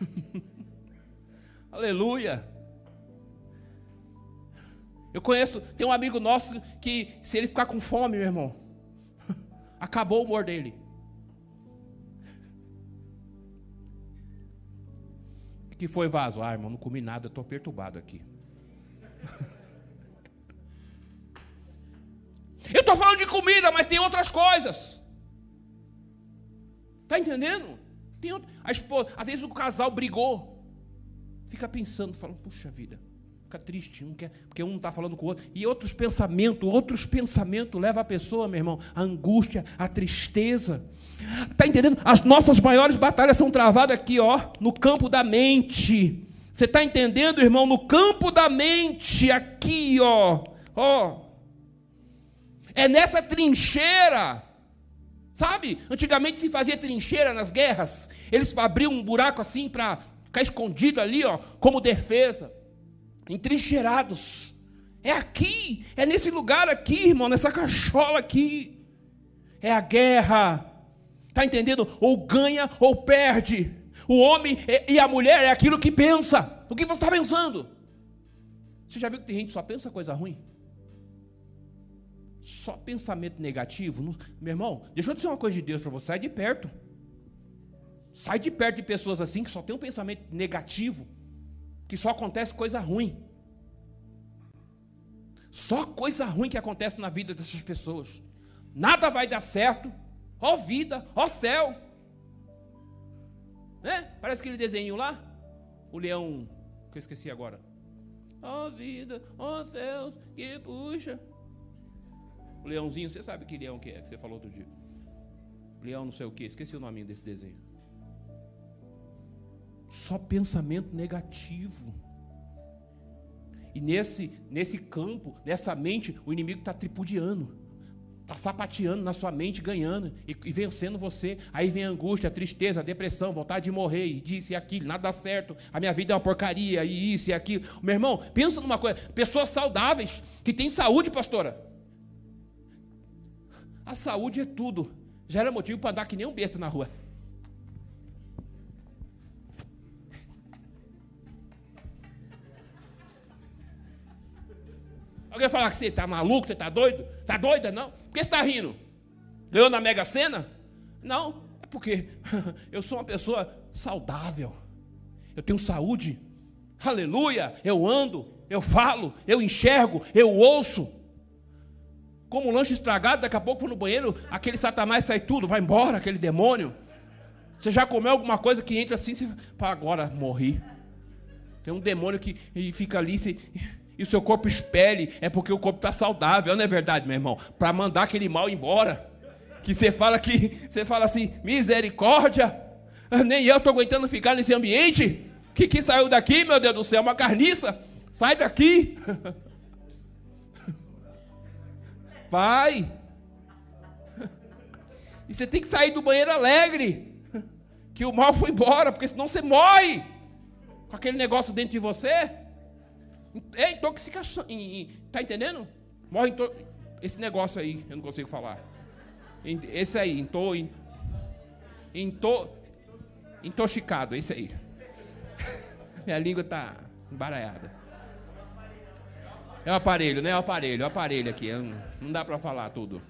Aleluia. Eu conheço, tem um amigo nosso que, se ele ficar com fome, meu irmão, acabou o humor dele. Que foi vaso? Ah, irmão, não comi nada, estou perturbado aqui. Eu estou falando de comida, mas tem outras coisas. Está entendendo? Tem outra... a esposa, às vezes o casal brigou, fica pensando, falando, puxa vida, fica triste, um quer, porque um está falando com o outro, e outros pensamentos, outros pensamentos levam a pessoa, meu irmão, à angústia, à tristeza. Está entendendo? As nossas maiores batalhas são travadas aqui, ó, no campo da mente. Você está entendendo, irmão? No campo da mente, aqui, ó, ó. É nessa trincheira. Sabe? Antigamente se fazia trincheira nas guerras. Eles abriam um buraco assim para ficar escondido ali, ó, como defesa. Entrincheirados. É aqui, é nesse lugar aqui, irmão, nessa cachola aqui. É a guerra. Tá entendendo? Ou ganha ou perde. O homem e a mulher é aquilo que pensa. O que você está pensando? Você já viu que tem gente que só pensa coisa ruim? Só pensamento negativo, meu irmão, deixa eu dizer uma coisa de Deus para você, sai de perto. Sai de perto de pessoas assim que só tem um pensamento negativo, que só acontece coisa ruim. Só coisa ruim que acontece na vida dessas pessoas. Nada vai dar certo. Ó vida, ó céu. Né? Parece aquele desenho lá. O leão, que eu esqueci agora. Ó vida, ó céus, que puxa. O leãozinho, você sabe que leão que é, que você falou outro dia. Leão não sei o que, esqueci o nome desse desenho. Só pensamento negativo. E nesse, nesse campo, nessa mente, o inimigo está tripudiando. Está sapateando na sua mente, ganhando e, e, vencendo você. Aí vem a angústia, a tristeza, a depressão, vontade de morrer, e disso e aquilo, nada dá certo, a minha vida é uma porcaria, e isso e aquilo. Meu irmão, pensa numa coisa: pessoas saudáveis, que têm saúde, pastora. A saúde é tudo. Já era motivo para andar que nem um besta na rua. Alguém falar que você está maluco, você está doido? Está doida? Não. Por que você está rindo? Ganhou na Mega Sena? Não. É porque eu sou uma pessoa saudável. Eu tenho saúde. Aleluia. Eu ando, eu falo, eu enxergo, eu ouço. Como um lanche estragado, daqui a pouco for no banheiro, aquele satanás sai tudo, vai embora, aquele demônio. Você já comeu alguma coisa que entra assim, você fala, agora morri. Tem um demônio que fica ali você, e o seu corpo espelhe, é porque o corpo está saudável, não é verdade, meu irmão? Para mandar aquele mal embora. Que você fala que você fala assim, misericórdia, nem eu estou aguentando ficar nesse ambiente. Que que saiu daqui, meu Deus do céu? Uma carniça. Sai daqui. Vai. E você tem que sair do banheiro alegre. Que o mal foi embora, porque senão você morre. Com aquele negócio dentro de você. É intoxicação. Tá entendendo? Morre to... esse negócio aí, eu não consigo falar. Esse aí, into, into, intoxicado, esse aí. Minha língua tá embaralhada. É o aparelho, né? É o aparelho, é o aparelho aqui. Não dá para falar tudo.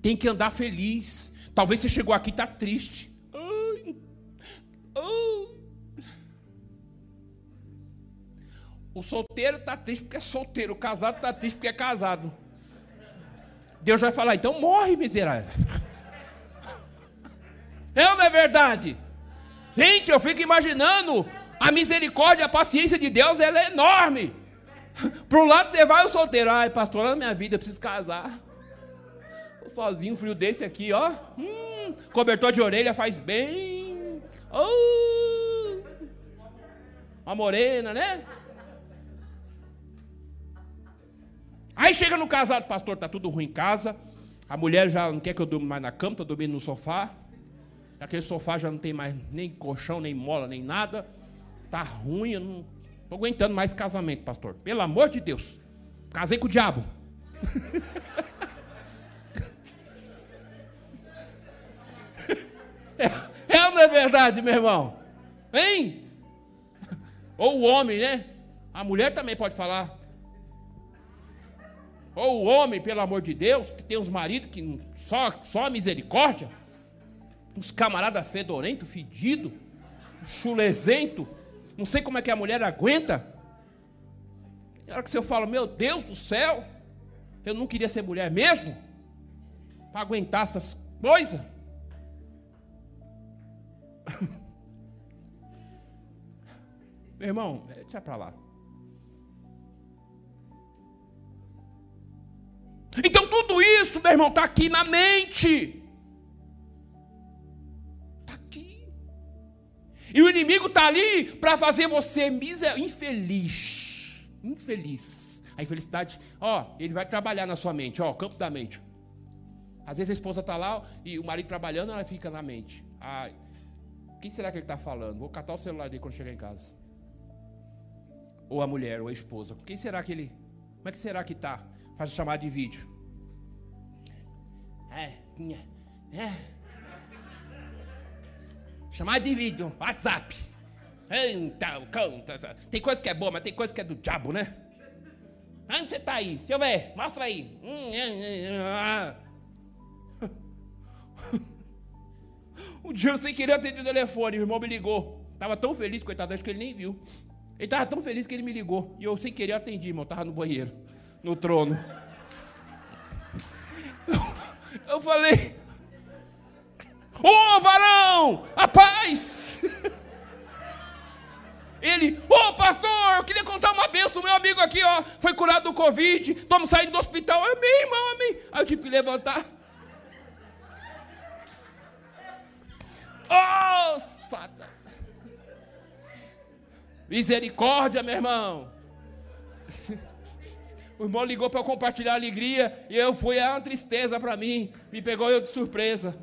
Tem que andar feliz. Talvez você chegou aqui e está triste. O solteiro está triste porque é solteiro. O casado está triste porque é casado. Deus vai falar, então morre, miserável. É ou não é verdade? Gente, eu fico imaginando a misericórdia, a paciência de Deus, ela é enorme. Para um lado você vai o solteiro, ai pastor, na minha vida eu preciso casar. Tô sozinho, frio desse aqui, ó. Hum, cobertor de orelha faz bem. Oh, uma morena, né? Aí chega no casado, pastor, tá tudo ruim em casa. A mulher já não quer que eu durma mais na cama, tô dormindo no sofá. Aquele sofá já não tem mais nem colchão, nem mola, nem nada. Tá ruim, eu não tô aguentando mais casamento, pastor. Pelo amor de Deus. Casei com o diabo. é, é ou não é verdade, meu irmão? Hein? Ou o homem, né? A mulher também pode falar. Ou o homem, pelo amor de Deus, que tem uns maridos que só, só misericórdia. Uns camarada fedorento, fedido, chulezento. Não sei como é que a mulher aguenta. Na hora que você fala, meu Deus do céu, eu não queria ser mulher mesmo, para aguentar essas coisas. Meu irmão, deixa para lá. Então tudo isso, meu irmão, está aqui na mente. E o inimigo está ali para fazer você miser... infeliz. Infeliz. A infelicidade, ó, ele vai trabalhar na sua mente, ó, campo da mente. Às vezes a esposa está lá e o marido trabalhando, ela fica na mente. Ai, quem será que ele está falando? Vou catar o celular dele quando chegar em casa. Ou a mulher, ou a esposa. Quem será que ele. Como é que será que está? Faz chamada de vídeo. É, é. Chamada de vídeo, WhatsApp. Então, canta. Tem coisa que é boa, mas tem coisa que é do diabo, né? Onde você está aí? Deixa eu ver, mostra aí. Um dia eu sem querer atendi o telefone, o irmão me ligou. Tava tão feliz, coitado, acho que ele nem viu. Ele tava tão feliz que ele me ligou. E eu sem querer atendi, irmão. Tava no banheiro, no trono. Eu falei, ô oh, varão, a paz! Ele, ô oh, pastor, eu queria contar uma benção, meu amigo aqui, ó, foi curado do Covid, estamos saindo do hospital, amém, irmão, amém. Aí eu tive que levantar. Oh, Satan. Misericórdia, meu irmão. O irmão ligou para compartilhar a alegria e eu fui a uma tristeza para mim. Me pegou eu de surpresa.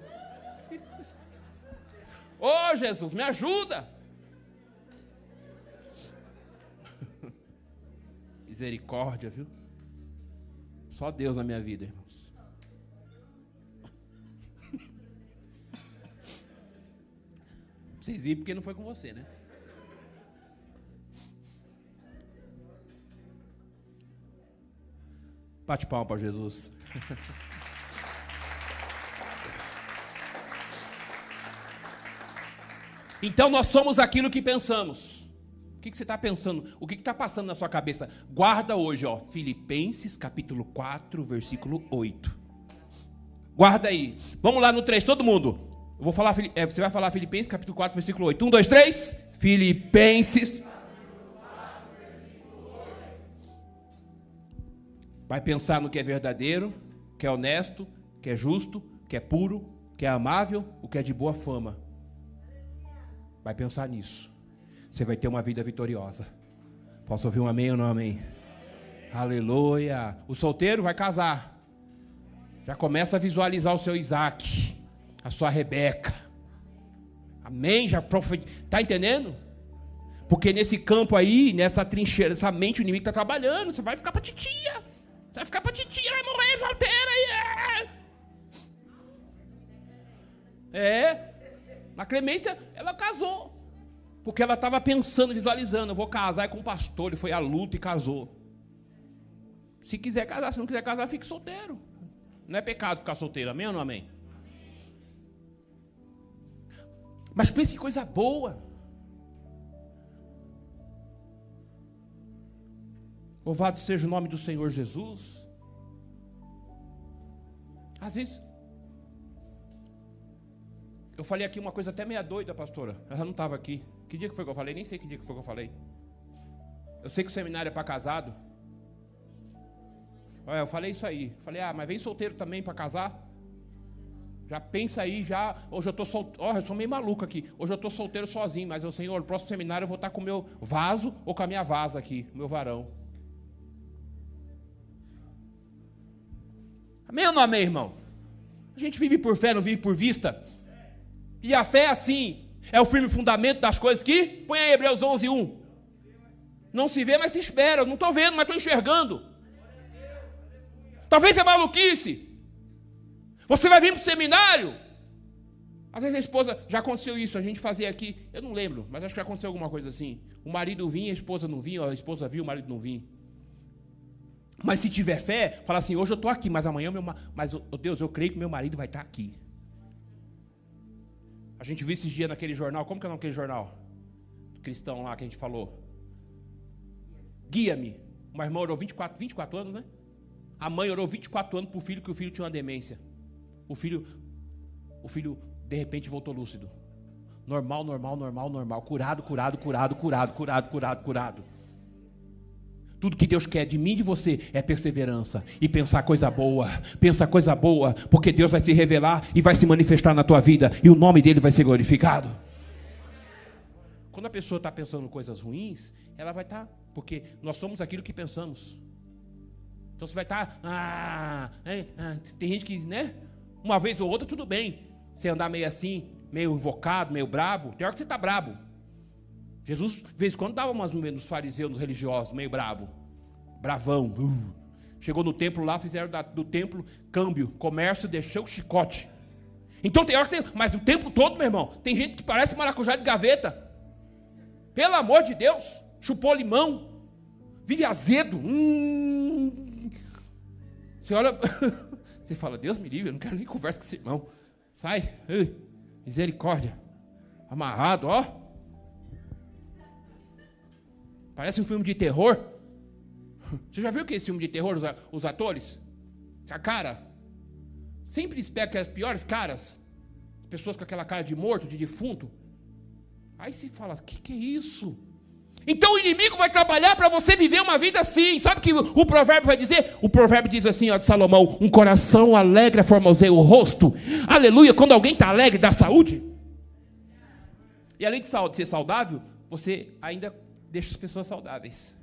Ô oh, Jesus, me ajuda. Misericórdia, viu? Só Deus na minha vida, irmãos. Vocês ir porque não foi com você, né? Bate palma para Jesus. Então nós somos aquilo que pensamos. que, que você está pensando? O que está passando na sua cabeça? Guarda hoje, ó, Filipenses capítulo 4, versículo 8. Guarda aí. Vamos lá no 3, todo mundo. Eu vou falar, é, você vai falar Filipenses capítulo 4, versículo 8. 1, 2, 3. Filipenses. Vai pensar no que é verdadeiro, que é honesto, que é justo, que é puro, que é amável, o que é de boa fama. Vai pensar nisso. Você vai ter uma vida vitoriosa. Posso ouvir um amém ou não amém? Aleluia. O solteiro vai casar. Já começa a visualizar o seu Isaac, a sua Rebeca. Amém? Já profet... Tá entendendo? Porque nesse campo aí, nessa trincheira, essa mente o inimigo está trabalhando. Você vai ficar para titia. Você vai ficar para titia, vai morrer solteira. Yeah. É. Na Clemência, ela casou. Porque ela estava pensando, visualizando, eu vou casar com o pastor, ele foi à luta e casou. Se quiser casar, se não quiser casar, fique solteiro. Não é pecado ficar solteiro, amém ou não amém? Mas pense em coisa boa. Louvado seja o nome do Senhor Jesus. Às vezes, eu falei aqui uma coisa até meia doida, pastora. Ela não estava aqui. Que dia que foi que eu falei? Nem sei que dia que foi que eu falei. Eu sei que o seminário é para casado. Olha, eu falei isso aí. Falei, ah, mas vem solteiro também para casar? Já pensa aí, já. Hoje eu tô solteiro. Olha, eu sou meio maluco aqui. Hoje eu tô solteiro sozinho, mas o Senhor, no próximo seminário eu vou estar com o meu vaso ou com a minha vaza aqui, meu varão. Amém ou não amém, irmão? A gente vive por fé, não vive por vista. E a fé é assim. É o firme fundamento das coisas que. Põe aí Hebreus 11, 1. Não se vê, mas se espera. Eu não estou vendo, mas estou enxergando. Talvez é maluquice. Você vai vir para o seminário. Às vezes a esposa, já aconteceu isso, a gente fazia aqui, eu não lembro, mas acho que aconteceu alguma coisa assim. O marido vinha, a esposa não vinha, a esposa viu, o marido não vinha. Mas se tiver fé, fala assim: hoje eu estou aqui, mas amanhã meu mas oh Deus, eu creio que meu marido vai estar aqui. A gente viu esses dias naquele jornal, como que é daquele jornal? Do cristão lá que a gente falou. Guia-me. Uma irmã orou 24, 24 anos, né? A mãe orou 24 anos para o filho, que o filho tinha uma demência. O filho, o filho, de repente, voltou lúcido. Normal, normal, normal, normal. Curado, curado, curado, curado, curado, curado, curado. Tudo que Deus quer de mim e de você é perseverança e pensar coisa boa. Pensa coisa boa, porque Deus vai se revelar e vai se manifestar na tua vida e o nome dele vai ser glorificado. Quando a pessoa está pensando coisas ruins, ela vai estar, tá, porque nós somos aquilo que pensamos. Então você vai estar, tá, ah, é, ah, tem gente que, né? Uma vez ou outra, tudo bem. Você andar meio assim, meio invocado, meio brabo, tem hora que você está brabo. Jesus, de vez em quando, dava umas nos fariseus, nos religiosos, meio brabo. Bravão. Uh. Chegou no templo lá, fizeram da, do templo câmbio, comércio, deixou o chicote. Então tem hora que tem, mas o tempo todo, meu irmão, tem gente que parece maracujá de gaveta. Pelo amor de Deus, chupou limão, vive azedo. Hum. Você olha, você fala, Deus me livre, eu não quero nem conversa com esse irmão. Sai, Ei, misericórdia. Amarrado, ó. Parece um filme de terror. Você já viu que esse filme de terror, os, os atores? A cara. Sempre espera as piores caras. As pessoas com aquela cara de morto, de defunto. Aí se fala, o que, que é isso? Então o inimigo vai trabalhar para você viver uma vida assim. Sabe o que o provérbio vai dizer? O provérbio diz assim, ó, de Salomão: um coração alegre formoseia o rosto. Aleluia, quando alguém está alegre, dá saúde. E além de ser saudável, você ainda deixa as pessoas saudáveis.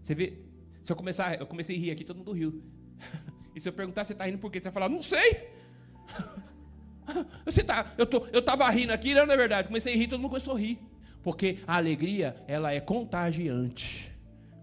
Você vê, se eu começar, eu comecei a rir aqui, todo mundo riu. E se eu perguntar, você está rindo por quê? Você vai falar, não sei. Você tá, eu tô, eu estava rindo aqui, não é verdade. Comecei a rir, todo mundo começou a rir. Porque a alegria, ela é contagiante.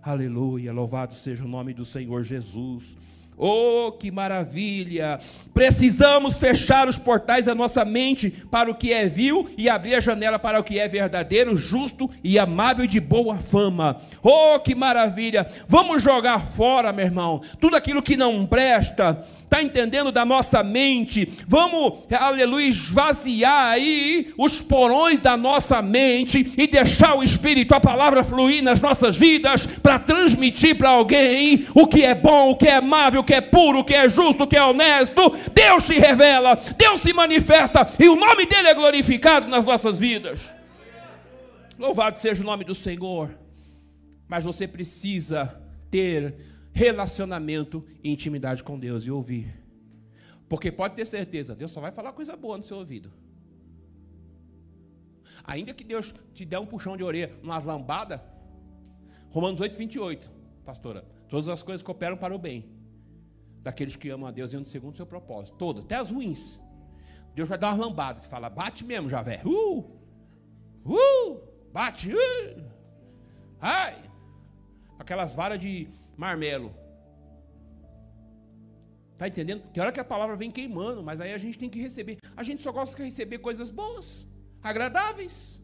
Aleluia, louvado seja o nome do Senhor Jesus. Oh, que maravilha! Precisamos fechar os portais da nossa mente para o que é vil e abrir a janela para o que é verdadeiro, justo e amável e de boa fama. Oh, que maravilha! Vamos jogar fora, meu irmão, tudo aquilo que não presta. Está entendendo da nossa mente? Vamos, aleluia, esvaziar aí os porões da nossa mente e deixar o Espírito, a palavra fluir nas nossas vidas para transmitir para alguém o que é bom, o que é amável, o que é puro, o que é justo, o que é honesto. Deus se revela, Deus se manifesta e o nome dele é glorificado nas nossas vidas. Louvado seja o nome do Senhor. Mas você precisa ter relacionamento e intimidade com Deus e ouvir. Porque pode ter certeza, Deus só vai falar coisa boa no seu ouvido. Ainda que Deus te der um puxão de orelha, uma lambada, Romanos 8, 28, pastora, todas as coisas cooperam para o bem daqueles que amam a Deus e andam segundo o seu propósito. Todas, até as ruins. Deus vai dar uma lambada. Você fala, bate mesmo, Javé. Uh! Uh! Bate! Uh! Ai! Aquelas varas de marmelo. Está entendendo? Tem hora que a palavra vem queimando, mas aí a gente tem que receber. A gente só gosta de receber coisas boas, agradáveis.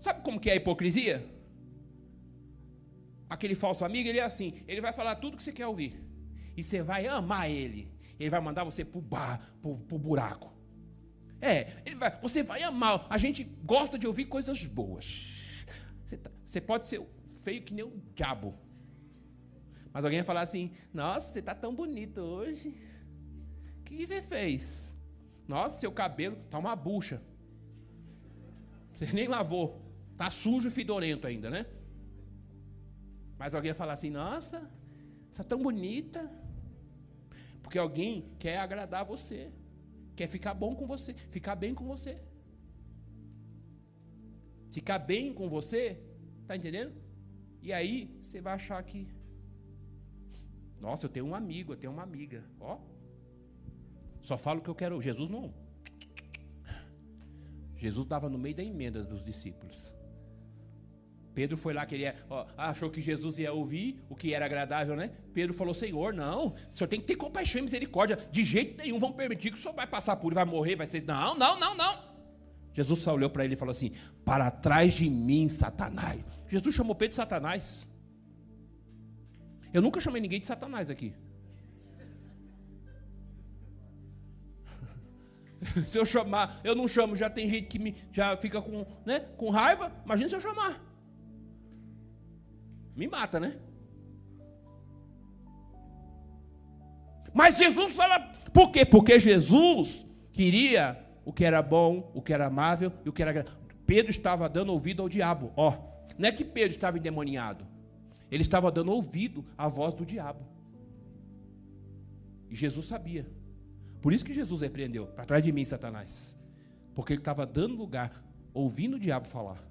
Sabe como que é a hipocrisia? Aquele falso amigo, ele é assim, ele vai falar tudo que você quer ouvir. E você vai amar ele. Ele vai mandar você pro bar, pro, pro buraco. É, ele vai, você vai amar. A gente gosta de ouvir coisas boas. Você, tá, você pode ser feio que nem o diabo. Mas alguém vai falar assim: Nossa, você está tão bonito hoje. O que você fez? Nossa, seu cabelo está uma bucha. Você nem lavou. Está sujo e fedorento ainda, né? Mas alguém vai falar assim: Nossa, você está tão bonita. Porque alguém quer agradar você. Quer ficar bom com você. Ficar bem com você. Ficar bem com você. Está entendendo? E aí você vai achar que nossa, eu tenho um amigo, eu tenho uma amiga. Ó. Só falo o que eu quero. Jesus não. Jesus estava no meio da emenda dos discípulos. Pedro foi lá, queria, ó, achou que Jesus ia ouvir o que era agradável, né? Pedro falou: Senhor, não, o senhor tem que ter compaixão e misericórdia. De jeito nenhum vão permitir que o senhor vai passar por vai morrer, vai ser. Não, não, não, não. Jesus só olhou para ele e falou assim: Para trás de mim, Satanás. Jesus chamou Pedro de Satanás. Eu nunca chamei ninguém de Satanás aqui. se eu chamar, eu não chamo, já tem gente que me, já fica com, né, com raiva. Imagina se eu chamar. Me mata, né? Mas Jesus fala, por quê? Porque Jesus queria o que era bom, o que era amável e o que era. Pedro estava dando ouvido ao diabo. Ó, não é que Pedro estava endemoniado. Ele estava dando ouvido à voz do diabo. E Jesus sabia. Por isso que Jesus repreendeu: para trás de mim, Satanás. Porque ele estava dando lugar, ouvindo o diabo falar.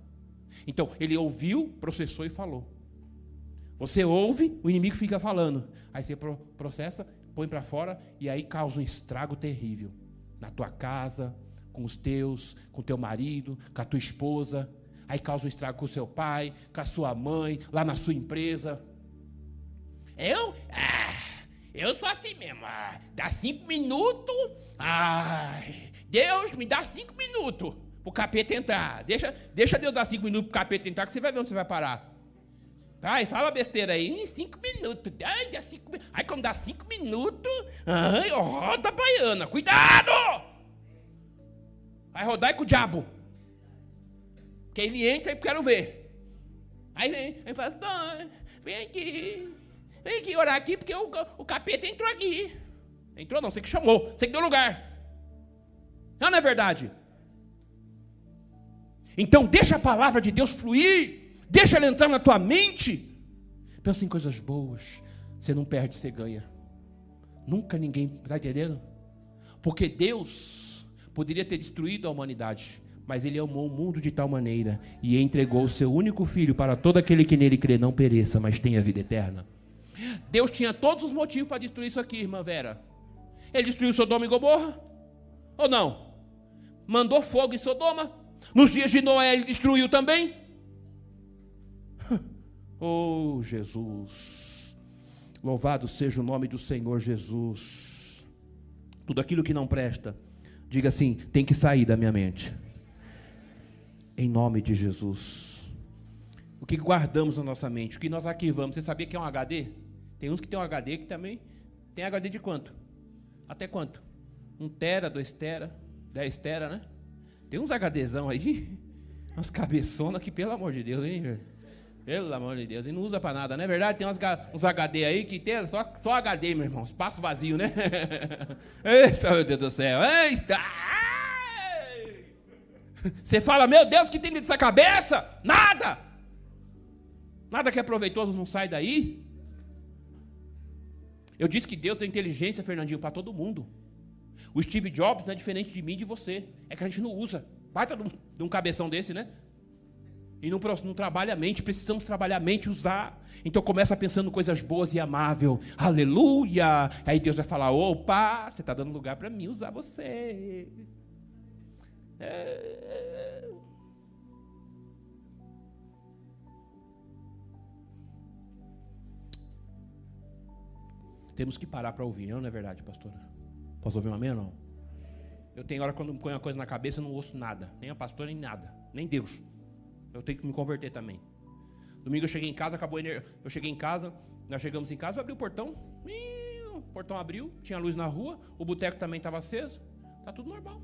Então, ele ouviu, processou e falou. Você ouve, o inimigo fica falando. Aí você processa, põe para fora e aí causa um estrago terrível na tua casa, com os teus, com teu marido, com a tua esposa aí causa um estrago com o seu pai, com a sua mãe, lá na sua empresa. Eu? Ah, eu sou assim mesmo. Ah, dá cinco minutos. Ai, Deus me dá cinco minutos pro capeta entrar. Deixa, deixa Deus dar cinco minutos pro capeta entrar, que você vai ver onde você vai parar. Ai, fala besteira aí. Em cinco minutos. Ai, dá cinco, aí quando dá cinco minutos, ai, roda baiana. Cuidado! Vai rodar com o diabo. Que ele entra e quero ver. Aí vem, vem pastor, vem aqui, vem aqui orar aqui, porque o, o capeta entrou aqui. Entrou não, você que chamou, você que deu lugar. Não, não é verdade? Então deixa a palavra de Deus fluir, deixa ela entrar na tua mente. Pensa em coisas boas. Você não perde, você ganha. Nunca ninguém, está entendendo? Porque Deus poderia ter destruído a humanidade, mas ele amou o mundo de tal maneira e entregou o seu único filho para todo aquele que nele crê não pereça, mas tenha vida eterna. Deus tinha todos os motivos para destruir isso aqui, irmã Vera. Ele destruiu Sodoma e Gomorra? Ou não? Mandou fogo em Sodoma? Nos dias de Noé ele destruiu também? Oh, Jesus. Louvado seja o nome do Senhor Jesus. Tudo aquilo que não presta, diga assim: tem que sair da minha mente em nome de Jesus. O que guardamos na nossa mente, o que nós arquivamos. Você sabia que é um HD? Tem uns que tem um HD que também tem HD de quanto? Até quanto? Um tera, dois tera, dez tera, né? Tem uns HDzão aí, umas cabeçonas que, pelo amor de Deus, hein, velho? Pelo amor de Deus, e não usa pra nada, não é verdade? Tem uns, uns HD aí que tem só, só HD, meu irmão, espaço vazio, né? Eita, meu Deus do céu, eita! Você fala, meu Deus, o que tem dentro dessa cabeça? Nada! Nada que é proveitoso não sai daí. Eu disse que Deus dá inteligência, Fernandinho, para todo mundo. O Steve Jobs não é diferente de mim e de você. É que a gente não usa. Baita de um, de um cabeção desse, né? E não, não, trabalha a mente, precisamos trabalhar a mente, usar. Então começa pensando coisas boas e amável. Aleluia! Aí Deus vai falar: opa, você está dando lugar para mim usar você. É... Temos que parar para ouvir, não é verdade, pastora? Posso ouvir um amém ou não? Eu tenho hora quando me põe uma coisa na cabeça, eu não ouço nada. Nem a pastora, nem nada. Nem Deus. Eu tenho que me converter também. Domingo eu cheguei em casa, acabou a energia. Eu cheguei em casa, nós chegamos em casa, eu abri o portão. O portão abriu, tinha luz na rua, o boteco também estava aceso. Tá tudo normal.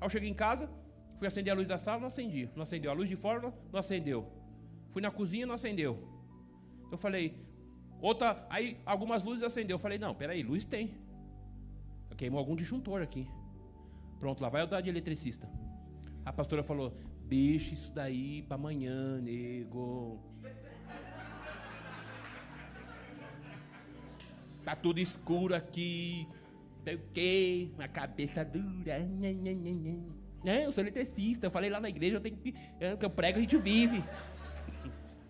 Aí eu cheguei em casa, fui acender a luz da sala, não acendia. Não acendeu. A luz de fora, não acendeu. Fui na cozinha, não acendeu. Eu falei, Outra, aí algumas luzes acendeu. Eu falei, não, peraí, luz tem. Queimou algum disjuntor aqui. Pronto, lá vai eu dar de eletricista. A pastora falou, bicho, isso daí para amanhã, nego. Tá tudo escuro aqui. Sei o quê? Uma cabeça dura. Não, eu sou eletricista. Eu falei lá na igreja, eu tenho que. Eu, eu prego, a gente vive.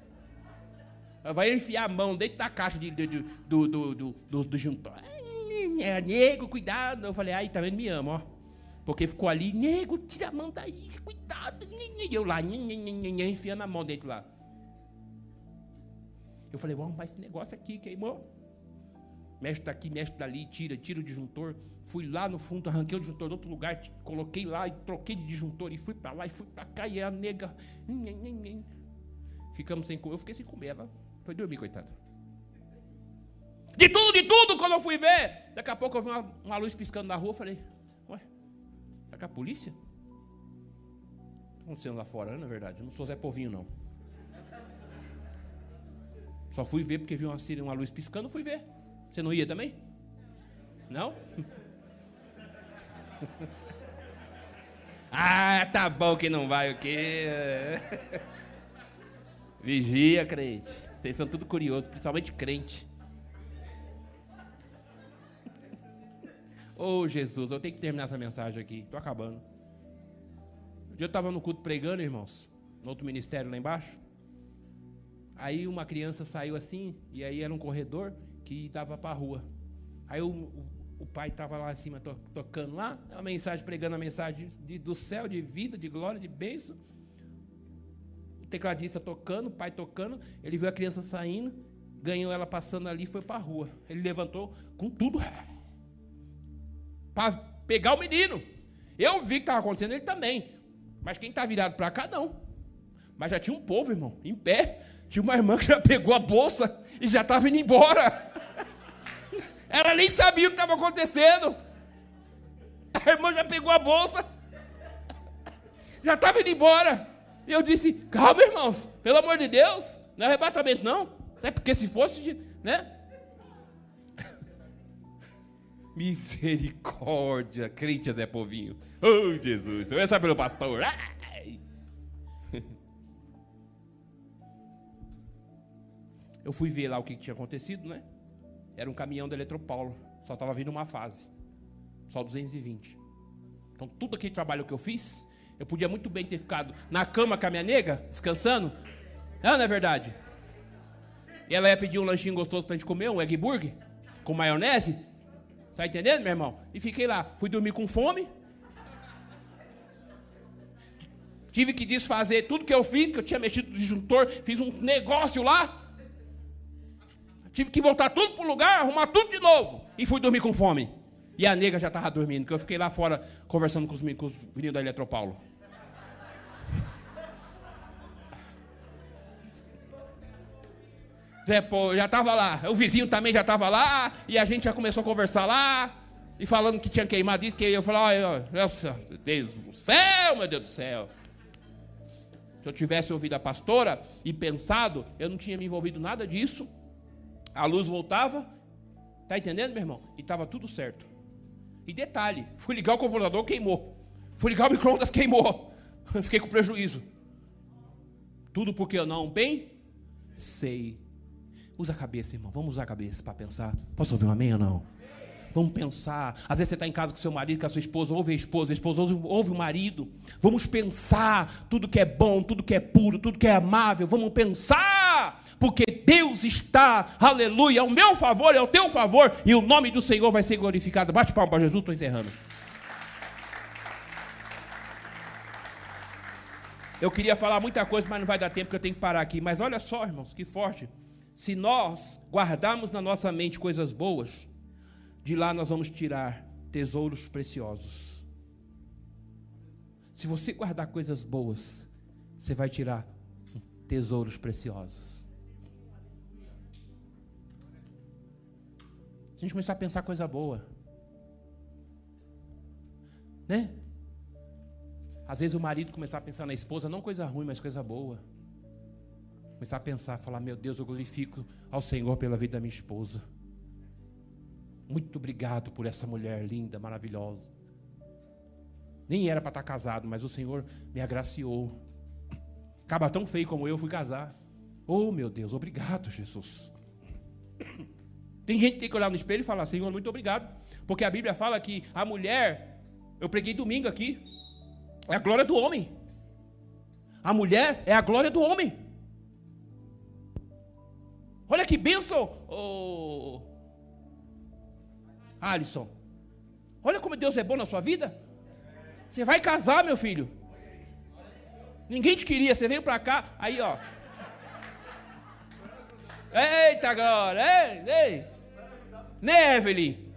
Vai enfiar a mão dentro da caixa de, de, de do, do, do, do, do juntor. É, nego, cuidado. Eu falei, ai, tá vendo? Me ama, ó. Porque ficou ali, nego, tira a mão daí, cuidado. E eu lá, enfiando a mão dentro lá. Eu falei, vamos arrumar esse negócio aqui, queimou. Mexe daqui, mexe dali, tira, tira o disjuntor. Fui lá no fundo, arranquei o disjuntor de outro lugar, coloquei lá e troquei de disjuntor e fui para lá e fui para cá e a nega. Ficamos sem comer, eu fiquei sem comer. Ela foi dormir, coitado. De tudo, de tudo, quando eu fui ver. Daqui a pouco eu vi uma, uma luz piscando na rua. Falei, ué, será que é a polícia? Está acontecendo lá fora, né, na verdade. Eu não sou Zé Povinho, não. Só fui ver porque vi uma, uma luz piscando, fui ver. Você não ia também? Não? ah, tá bom que não vai o quê? Vigia, crente. Vocês são tudo curiosos, principalmente crente. oh, Jesus, eu tenho que terminar essa mensagem aqui. Estou acabando. Um dia eu estava no culto pregando, irmãos, no outro ministério lá embaixo. Aí uma criança saiu assim, e aí era um corredor que dava para a rua. Aí o, o, o pai estava lá acima to, tocando lá, a mensagem, pregando a mensagem de, do céu, de vida, de glória, de bênção tecladista tocando, o pai tocando, ele viu a criança saindo, ganhou ela passando ali e foi para a rua. Ele levantou com tudo para pegar o menino. Eu vi que estava acontecendo, ele também. Mas quem está virado para cá, não. Mas já tinha um povo, irmão, em pé. Tinha uma irmã que já pegou a bolsa e já estava indo embora. Ela nem sabia o que estava acontecendo. A irmã já pegou a bolsa. Já estava indo embora. E eu disse: calma, irmãos, pelo amor de Deus, não é arrebatamento, não. É porque se fosse, né? Misericórdia, crente Zé Povinho. Oh, Jesus, eu ia saber pelo pastor. Ai. Eu fui ver lá o que tinha acontecido, né? Era um caminhão da Eletropaulo. Só estava vindo uma fase. Só 220. Então, tudo aquele trabalho que eu fiz, eu podia muito bem ter ficado na cama com a minha nega, descansando. Não, não é verdade? E ela ia pedir um lanchinho gostoso pra gente comer, um egg burger, com maionese. Tá entendendo, meu irmão? E fiquei lá. Fui dormir com fome. Tive que desfazer tudo que eu fiz, que eu tinha mexido no disjuntor, fiz um negócio lá. Tive que voltar tudo pro lugar, arrumar tudo de novo. E fui dormir com fome. E a nega já estava dormindo, que eu fiquei lá fora conversando com os, com os meninos da Eletropaulo. Zé Pô já estava lá, o vizinho também já estava lá, e a gente já começou a conversar lá. E falando que tinha queimado isso, que eu falei, oh, meu Deus do céu, meu Deus do céu. Se eu tivesse ouvido a pastora e pensado, eu não tinha me envolvido nada disso. A luz voltava, tá entendendo, meu irmão? E estava tudo certo. E detalhe, fui ligar o computador, queimou. Fui ligar o micro-ondas, queimou. Fiquei com prejuízo. Tudo porque eu não pensei. Usa a cabeça, irmão. Vamos usar a cabeça para pensar. Posso ouvir um amém ou não? Vamos pensar. Às vezes você está em casa com seu marido, com a sua esposa, ouve a esposa, a esposa ouve, ouve o marido. Vamos pensar tudo que é bom, tudo que é puro, tudo que é amável. Vamos pensar, porque Deus está, aleluia, ao meu favor ao teu favor, e o nome do Senhor vai ser glorificado. Bate palma para Jesus, estou encerrando. Eu queria falar muita coisa, mas não vai dar tempo que eu tenho que parar aqui. Mas olha só, irmãos, que forte. Se nós guardarmos na nossa mente coisas boas, de lá nós vamos tirar tesouros preciosos. Se você guardar coisas boas, você vai tirar tesouros preciosos. A gente começar a pensar coisa boa, né? Às vezes o marido começar a pensar na esposa, não coisa ruim, mas coisa boa. Começar a pensar, falar: Meu Deus, eu glorifico ao Senhor pela vida da minha esposa. Muito obrigado por essa mulher linda, maravilhosa. Nem era para estar casado, mas o Senhor me agraciou. Acaba tão feio como eu, fui casar. Oh, meu Deus, obrigado, Jesus. Tem gente que tem que olhar no espelho e falar: Senhor, muito obrigado. Porque a Bíblia fala que a mulher, eu preguei domingo aqui, é a glória do homem. A mulher é a glória do homem. Olha que bênção, oh, Alisson. Olha como Deus é bom na sua vida. Você vai casar, meu filho. Ninguém te queria, você veio para cá, aí ó. Eita glória, ei, ei. Né, Evelyn?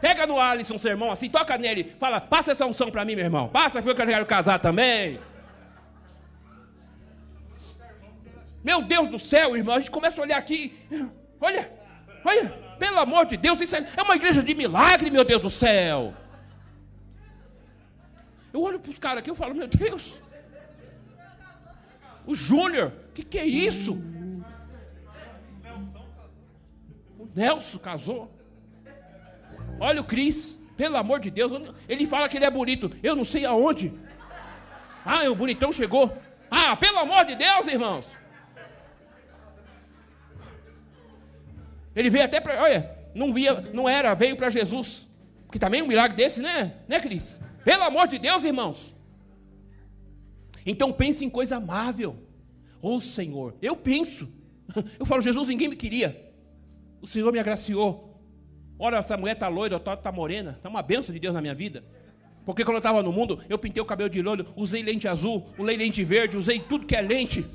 Pega no Alisson um sermão assim, toca nele, fala, passa essa unção para mim, meu irmão. Passa porque eu quero casar também. Meu Deus do céu, irmão, a gente começa a olhar aqui. Olha, olha. Pelo amor de Deus, isso é, é uma igreja de milagre, meu Deus do céu. Eu olho para os caras aqui e falo, meu Deus. O Júnior, o que, que é isso? O Nelson casou. Olha o Cris, pelo amor de Deus, ele fala que ele é bonito. Eu não sei aonde. Ah, o bonitão chegou. Ah, pelo amor de Deus, irmãos. Ele veio até para, olha, não via, não era, veio para Jesus. Que também um milagre desse, né? Né, Cris? Pelo amor de Deus, irmãos. Então pense em coisa amável. Ô oh, Senhor, eu penso. Eu falo, Jesus, ninguém me queria. O Senhor me agraciou. Olha, essa mulher está loira, está morena. Está uma benção de Deus na minha vida. Porque quando eu estava no mundo, eu pintei o cabelo de loiro, usei lente azul, usei lente verde, usei tudo que é lente.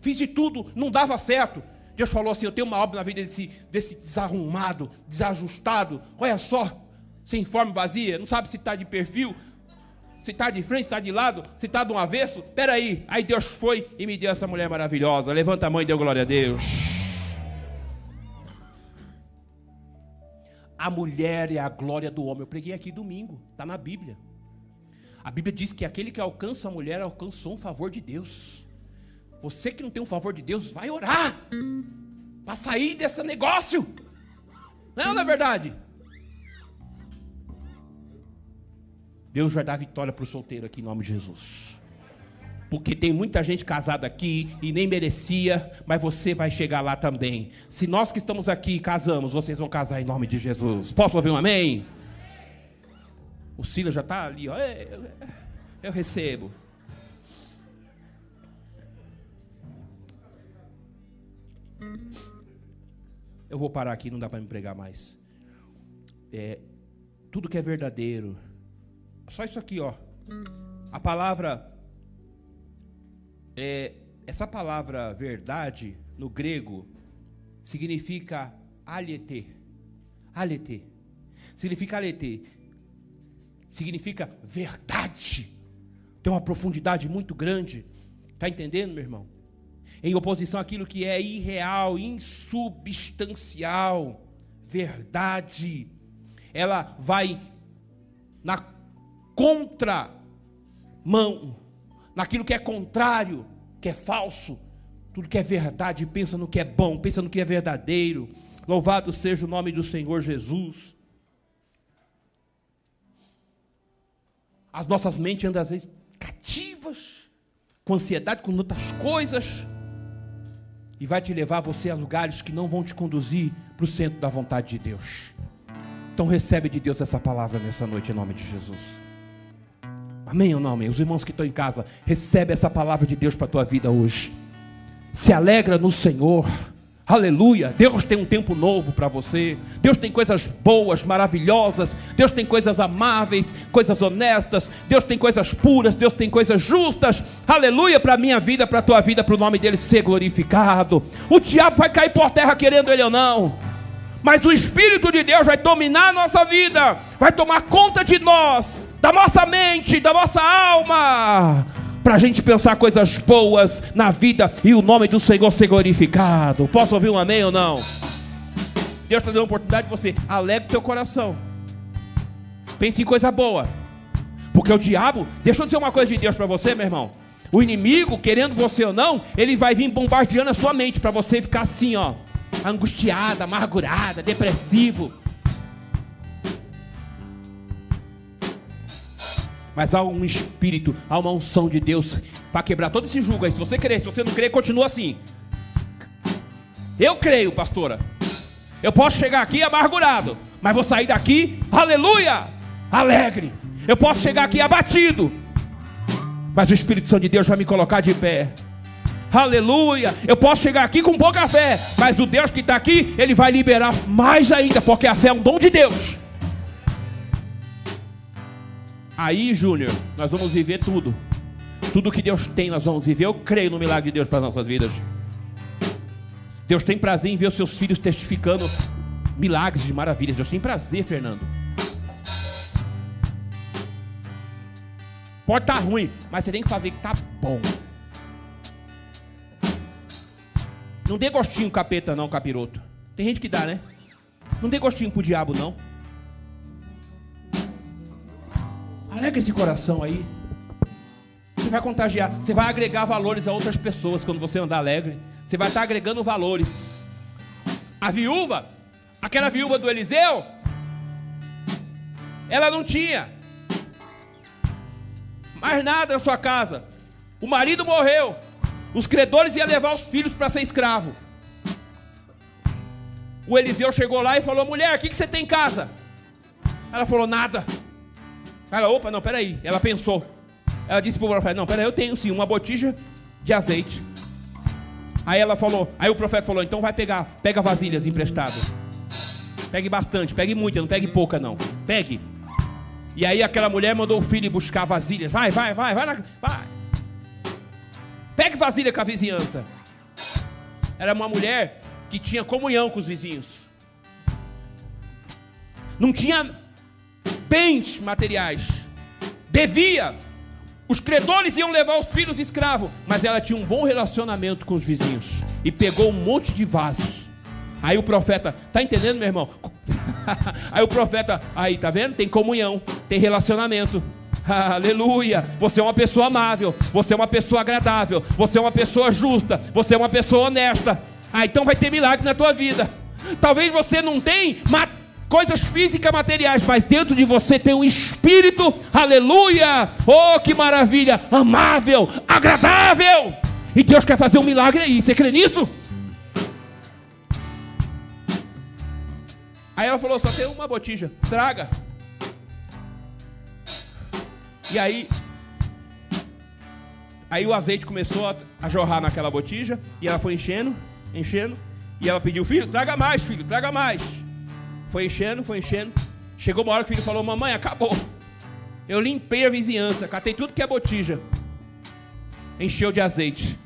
Fiz de tudo, não dava certo. Deus falou assim: Eu tenho uma obra na vida desse, desse desarrumado, desajustado. Olha só, sem forma vazia, não sabe se está de perfil, se está de frente, se está de lado, se está de um avesso. Espera aí. Deus foi e me deu essa mulher maravilhosa. Levanta a mão e dê glória a Deus. A mulher é a glória do homem. Eu preguei aqui domingo, está na Bíblia. A Bíblia diz que aquele que alcança a mulher alcançou um favor de Deus. Você que não tem um favor de Deus, vai orar para sair desse negócio. Não, é não é verdade? Deus vai dar vitória para o solteiro aqui em nome de Jesus. Porque tem muita gente casada aqui e nem merecia, mas você vai chegar lá também. Se nós que estamos aqui casamos, vocês vão casar em nome de Jesus. Posso ouvir um amém? O Silas já está ali, ó. Eu recebo. Eu vou parar aqui, não dá para me pregar mais. É, tudo que é verdadeiro. Só isso aqui, ó. A palavra. É, essa palavra verdade, no grego, significa alete. Alete. Significa alete. Significa verdade. Tem uma profundidade muito grande. Está entendendo, meu irmão? em oposição àquilo que é irreal, insubstancial. verdade. Ela vai na contramão, naquilo que é contrário, que é falso. Tudo que é verdade, pensa no que é bom, pensa no que é verdadeiro. Louvado seja o nome do Senhor Jesus. As nossas mentes andam às vezes cativas, com ansiedade, com outras coisas, e vai te levar você a lugares que não vão te conduzir para o centro da vontade de Deus. Então recebe de Deus essa palavra nessa noite em nome de Jesus. Amém ou não amém? Os irmãos que estão em casa, recebe essa palavra de Deus para a tua vida hoje. Se alegra no Senhor. Aleluia. Deus tem um tempo novo para você. Deus tem coisas boas, maravilhosas. Deus tem coisas amáveis, coisas honestas. Deus tem coisas puras. Deus tem coisas justas. Aleluia para a minha vida, para a tua vida, para o nome dele ser glorificado. O diabo vai cair por terra querendo ele ou não. Mas o Espírito de Deus vai dominar a nossa vida, vai tomar conta de nós, da nossa mente, da nossa alma para a gente pensar coisas boas na vida e o nome do Senhor ser glorificado. Posso ouvir um amém ou não? Deus está dando a oportunidade de você alegre teu coração. Pense em coisa boa. Porque o diabo, deixa eu dizer uma coisa de Deus para você, meu irmão. O inimigo, querendo você ou não, ele vai vir bombardeando a sua mente para você ficar assim, ó, angustiada, amargurada, depressivo. Mas há um espírito, há uma unção de Deus para quebrar todo esse julgo aí. Se você crer, se você não crer, continua assim. Eu creio, pastora. Eu posso chegar aqui amargurado, mas vou sair daqui, aleluia, alegre. Eu posso chegar aqui abatido, mas o Espírito Santo de Deus vai me colocar de pé. Aleluia. Eu posso chegar aqui com pouca fé, mas o Deus que está aqui, ele vai liberar mais ainda, porque a fé é um dom de Deus. Aí, Júnior, nós vamos viver tudo. Tudo que Deus tem, nós vamos viver. Eu creio no milagre de Deus para as nossas vidas. Deus tem prazer em ver os seus filhos testificando milagres de maravilhas. Deus tem prazer, Fernando. Pode estar tá ruim, mas você tem que fazer que tá bom. Não dê gostinho capeta não, capiroto. Tem gente que dá, né? Não dê gostinho pro diabo não. Alega esse coração aí. Você vai contagiar, você vai agregar valores a outras pessoas quando você andar alegre. Você vai estar agregando valores. A viúva, aquela viúva do Eliseu, ela não tinha mais nada na sua casa. O marido morreu. Os credores iam levar os filhos para ser escravo. O Eliseu chegou lá e falou: Mulher, o que, que você tem em casa? Ela falou: Nada. Ela, opa, não, peraí. Ela pensou. Ela disse para o profeta: Não, peraí, eu tenho sim uma botija de azeite. Aí ela falou, aí o profeta falou: Então vai pegar, pega vasilhas emprestadas. Pegue bastante, pegue muita, não pegue pouca não. Pegue. E aí aquela mulher mandou o filho buscar vasilhas. Vai, vai, vai, vai, na, vai. Pegue vasilha com a vizinhança. Era uma mulher que tinha comunhão com os vizinhos. Não tinha bens materiais. Devia. Os credores iam levar os filhos escravos, mas ela tinha um bom relacionamento com os vizinhos e pegou um monte de vasos. Aí o profeta, tá entendendo, meu irmão? aí o profeta, aí tá vendo? Tem comunhão, tem relacionamento. Aleluia! Você é uma pessoa amável, você é uma pessoa agradável, você é uma pessoa justa, você é uma pessoa honesta. Ah, então vai ter milagre na tua vida. Talvez você não tenha coisas físicas materiais, mas dentro de você tem um espírito, aleluia! Oh, que maravilha! Amável, agradável! E Deus quer fazer um milagre aí, você crê nisso? Aí ela falou: só tem uma botija, traga. E aí, aí o azeite começou a, jorrar naquela botija, e ela foi enchendo, enchendo, e ela pediu: filho, traga mais, filho, traga mais. Foi enchendo, foi enchendo. Chegou uma hora que o filho falou: Mamãe, acabou. Eu limpei a vizinhança, catei tudo que é botija. Encheu de azeite.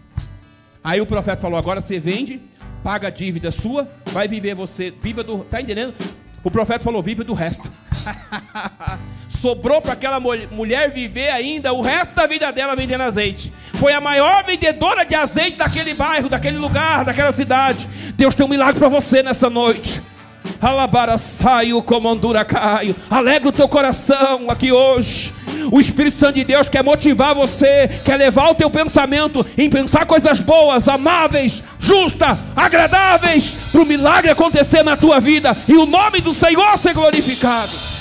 Aí o profeta falou: Agora você vende, paga a dívida sua, vai viver você, viva do. Tá entendendo? O profeta falou: Viva do resto. Sobrou para aquela mulher viver ainda o resto da vida dela vendendo azeite. Foi a maior vendedora de azeite daquele bairro, daquele lugar, daquela cidade. Deus tem um milagre para você nessa noite. Alabara saio, comandura caio. Alegra o teu coração aqui hoje. O Espírito Santo de Deus quer motivar você, quer levar o teu pensamento em pensar coisas boas, amáveis, justas, agradáveis, para o milagre acontecer na tua vida e o nome do Senhor ser glorificado.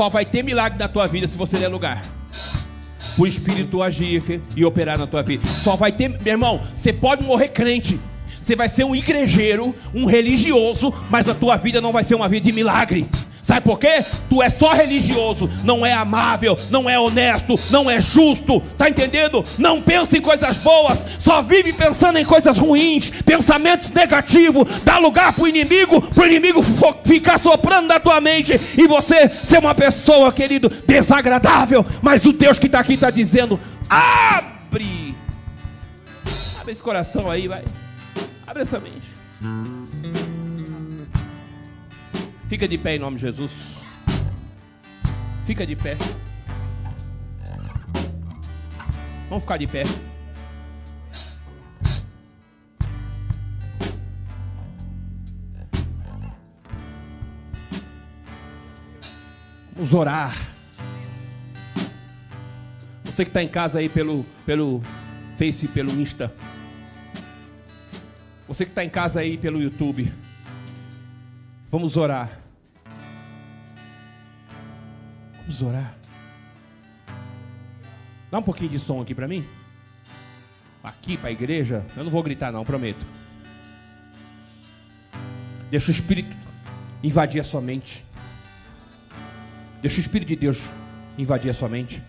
Só vai ter milagre na tua vida se você der lugar. O Espírito agir e operar na tua vida. Só vai ter, meu irmão, você pode morrer crente, você vai ser um igrejeiro, um religioso, mas a tua vida não vai ser uma vida de milagre. Sabe por quê? Tu é só religioso, não é amável, não é honesto, não é justo, tá entendendo? Não pensa em coisas boas, só vive pensando em coisas ruins, pensamentos negativos, dá lugar pro inimigo, pro inimigo ficar soprando na tua mente e você ser uma pessoa, querido, desagradável, mas o Deus que está aqui está dizendo: abre, abre esse coração aí, vai, abre essa mente. Fica de pé em nome de Jesus. Fica de pé. Vamos ficar de pé. Vamos orar. Você que está em casa aí pelo, pelo Face, pelo Insta. Você que está em casa aí pelo YouTube. Vamos orar. Vamos orar. Dá um pouquinho de som aqui para mim. Aqui para a igreja. Eu não vou gritar, não, prometo. Deixa o Espírito invadir a sua mente. Deixa o Espírito de Deus invadir a sua mente.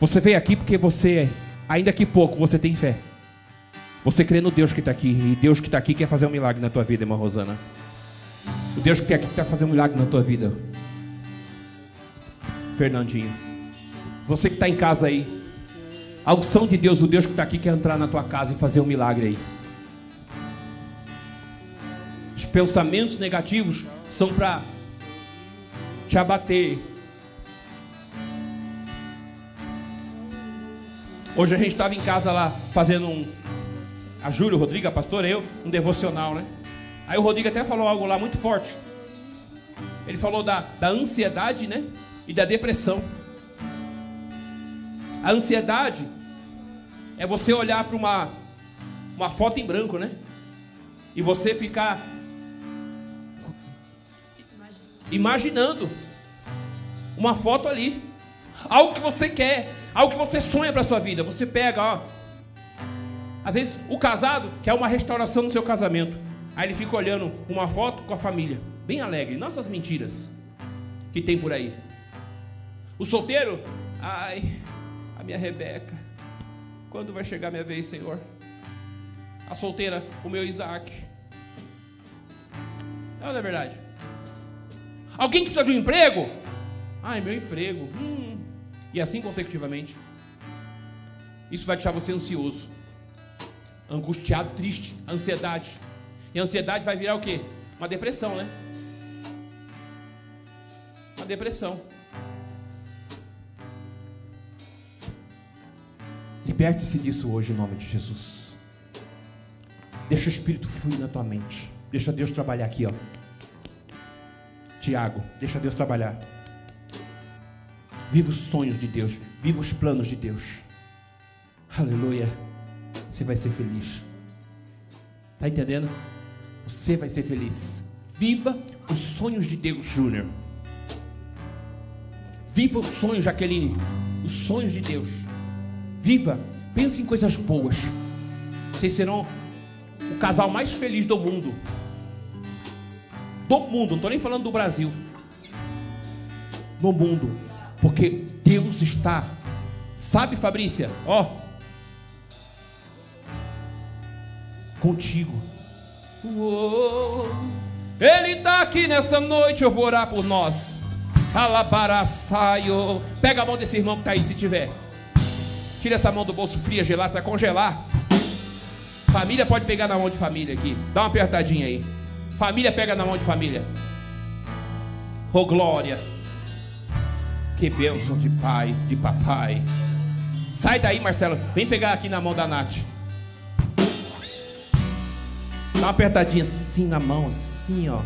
Você veio aqui porque você, ainda que pouco, você tem fé. Você crê no Deus que está aqui. E Deus que está aqui quer fazer um milagre na tua vida, irmã Rosana. O Deus que está aqui quer fazer um milagre na tua vida. Fernandinho. Você que está em casa aí. A unção de Deus, o Deus que está aqui, quer entrar na tua casa e fazer um milagre aí. Os pensamentos negativos são para te abater. Hoje a gente estava em casa lá fazendo um. A Júlia, o Rodrigo, a pastora, eu, um devocional, né? Aí o Rodrigo até falou algo lá muito forte. Ele falou da, da ansiedade, né? E da depressão. A ansiedade é você olhar para uma, uma foto em branco, né? E você ficar imaginando uma foto ali. Algo que você quer, algo que você sonha para sua vida. Você pega, ó. Às vezes o casado quer uma restauração no seu casamento. Aí ele fica olhando uma foto com a família, bem alegre, nossas mentiras que tem por aí. O solteiro, ai, a minha Rebeca, quando vai chegar minha vez, Senhor? A solteira, o meu Isaac. Não, não é verdade? Alguém que precisa de um emprego? Ai, meu emprego. Hum. E assim consecutivamente. Isso vai deixar você ansioso, angustiado, triste, ansiedade. E a ansiedade vai virar o quê? Uma depressão, né? Uma depressão. Liberte-se disso hoje em nome de Jesus. Deixa o Espírito fluir na tua mente. Deixa Deus trabalhar aqui, ó. Tiago, deixa Deus trabalhar. Viva os sonhos de Deus. Viva os planos de Deus. Aleluia. Você vai ser feliz. Está entendendo? Você vai ser feliz. Viva os sonhos de Deus, Júnior. Viva os sonhos, Jaqueline. Os sonhos de Deus. Viva. Pense em coisas boas. Vocês serão o casal mais feliz do mundo. Do mundo, não estou nem falando do Brasil. Do mundo. Porque Deus está. Sabe, Fabrícia? Ó. Contigo. Ele está aqui nessa noite, eu vou orar por nós. Alabaraçaio. Pega a mão desse irmão que está aí, se tiver. Tira essa mão do bolso fria, gelar, você vai congelar. Família pode pegar na mão de família aqui. Dá uma apertadinha aí. Família pega na mão de família. Oh glória. Que bênção de pai, de papai. Sai daí, Marcelo. Vem pegar aqui na mão da Nath. Dá uma apertadinha assim na mão, assim, ó.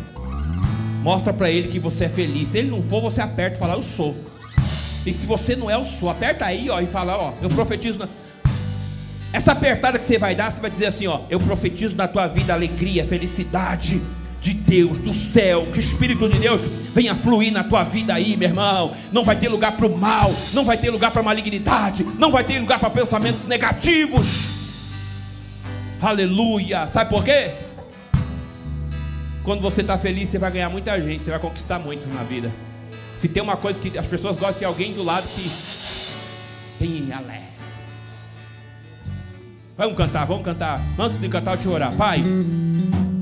Mostra para ele que você é feliz. Se ele não for, você aperta e fala, eu sou. E se você não é, eu sou. Aperta aí, ó, e fala, ó, eu profetizo. Na... Essa apertada que você vai dar, você vai dizer assim, ó, eu profetizo na tua vida alegria, felicidade de Deus, do céu, que o Espírito de Deus venha fluir na tua vida aí, meu irmão. Não vai ter lugar para o mal, não vai ter lugar para malignidade, não vai ter lugar para pensamentos negativos. Aleluia. Sabe por quê? Quando você está feliz, você vai ganhar muita gente, você vai conquistar muito na vida. Se tem uma coisa que as pessoas gostam de ter alguém do lado que tem alegre. Vamos cantar, vamos cantar. Antes de cantar, eu te orar. Pai,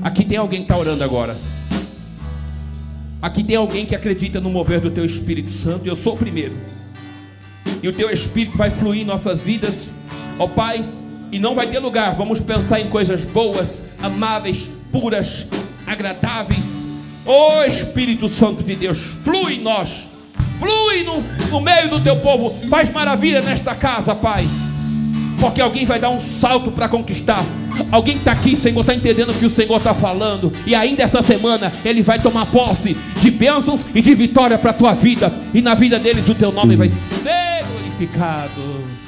aqui tem alguém que está orando agora. Aqui tem alguém que acredita no mover do teu Espírito Santo. E eu sou o primeiro. E o teu Espírito vai fluir em nossas vidas. Ó oh, Pai, e não vai ter lugar. Vamos pensar em coisas boas, amáveis, puras, agradáveis. Ó oh, Espírito Santo de Deus, flui em nós, flui no, no meio do teu povo, faz maravilha nesta casa, Pai. Porque alguém vai dar um salto para conquistar. Alguém está aqui, Senhor, está entendendo o que o Senhor está falando. E ainda essa semana Ele vai tomar posse de bênçãos e de vitória para a tua vida. E na vida deles o teu nome vai ser glorificado.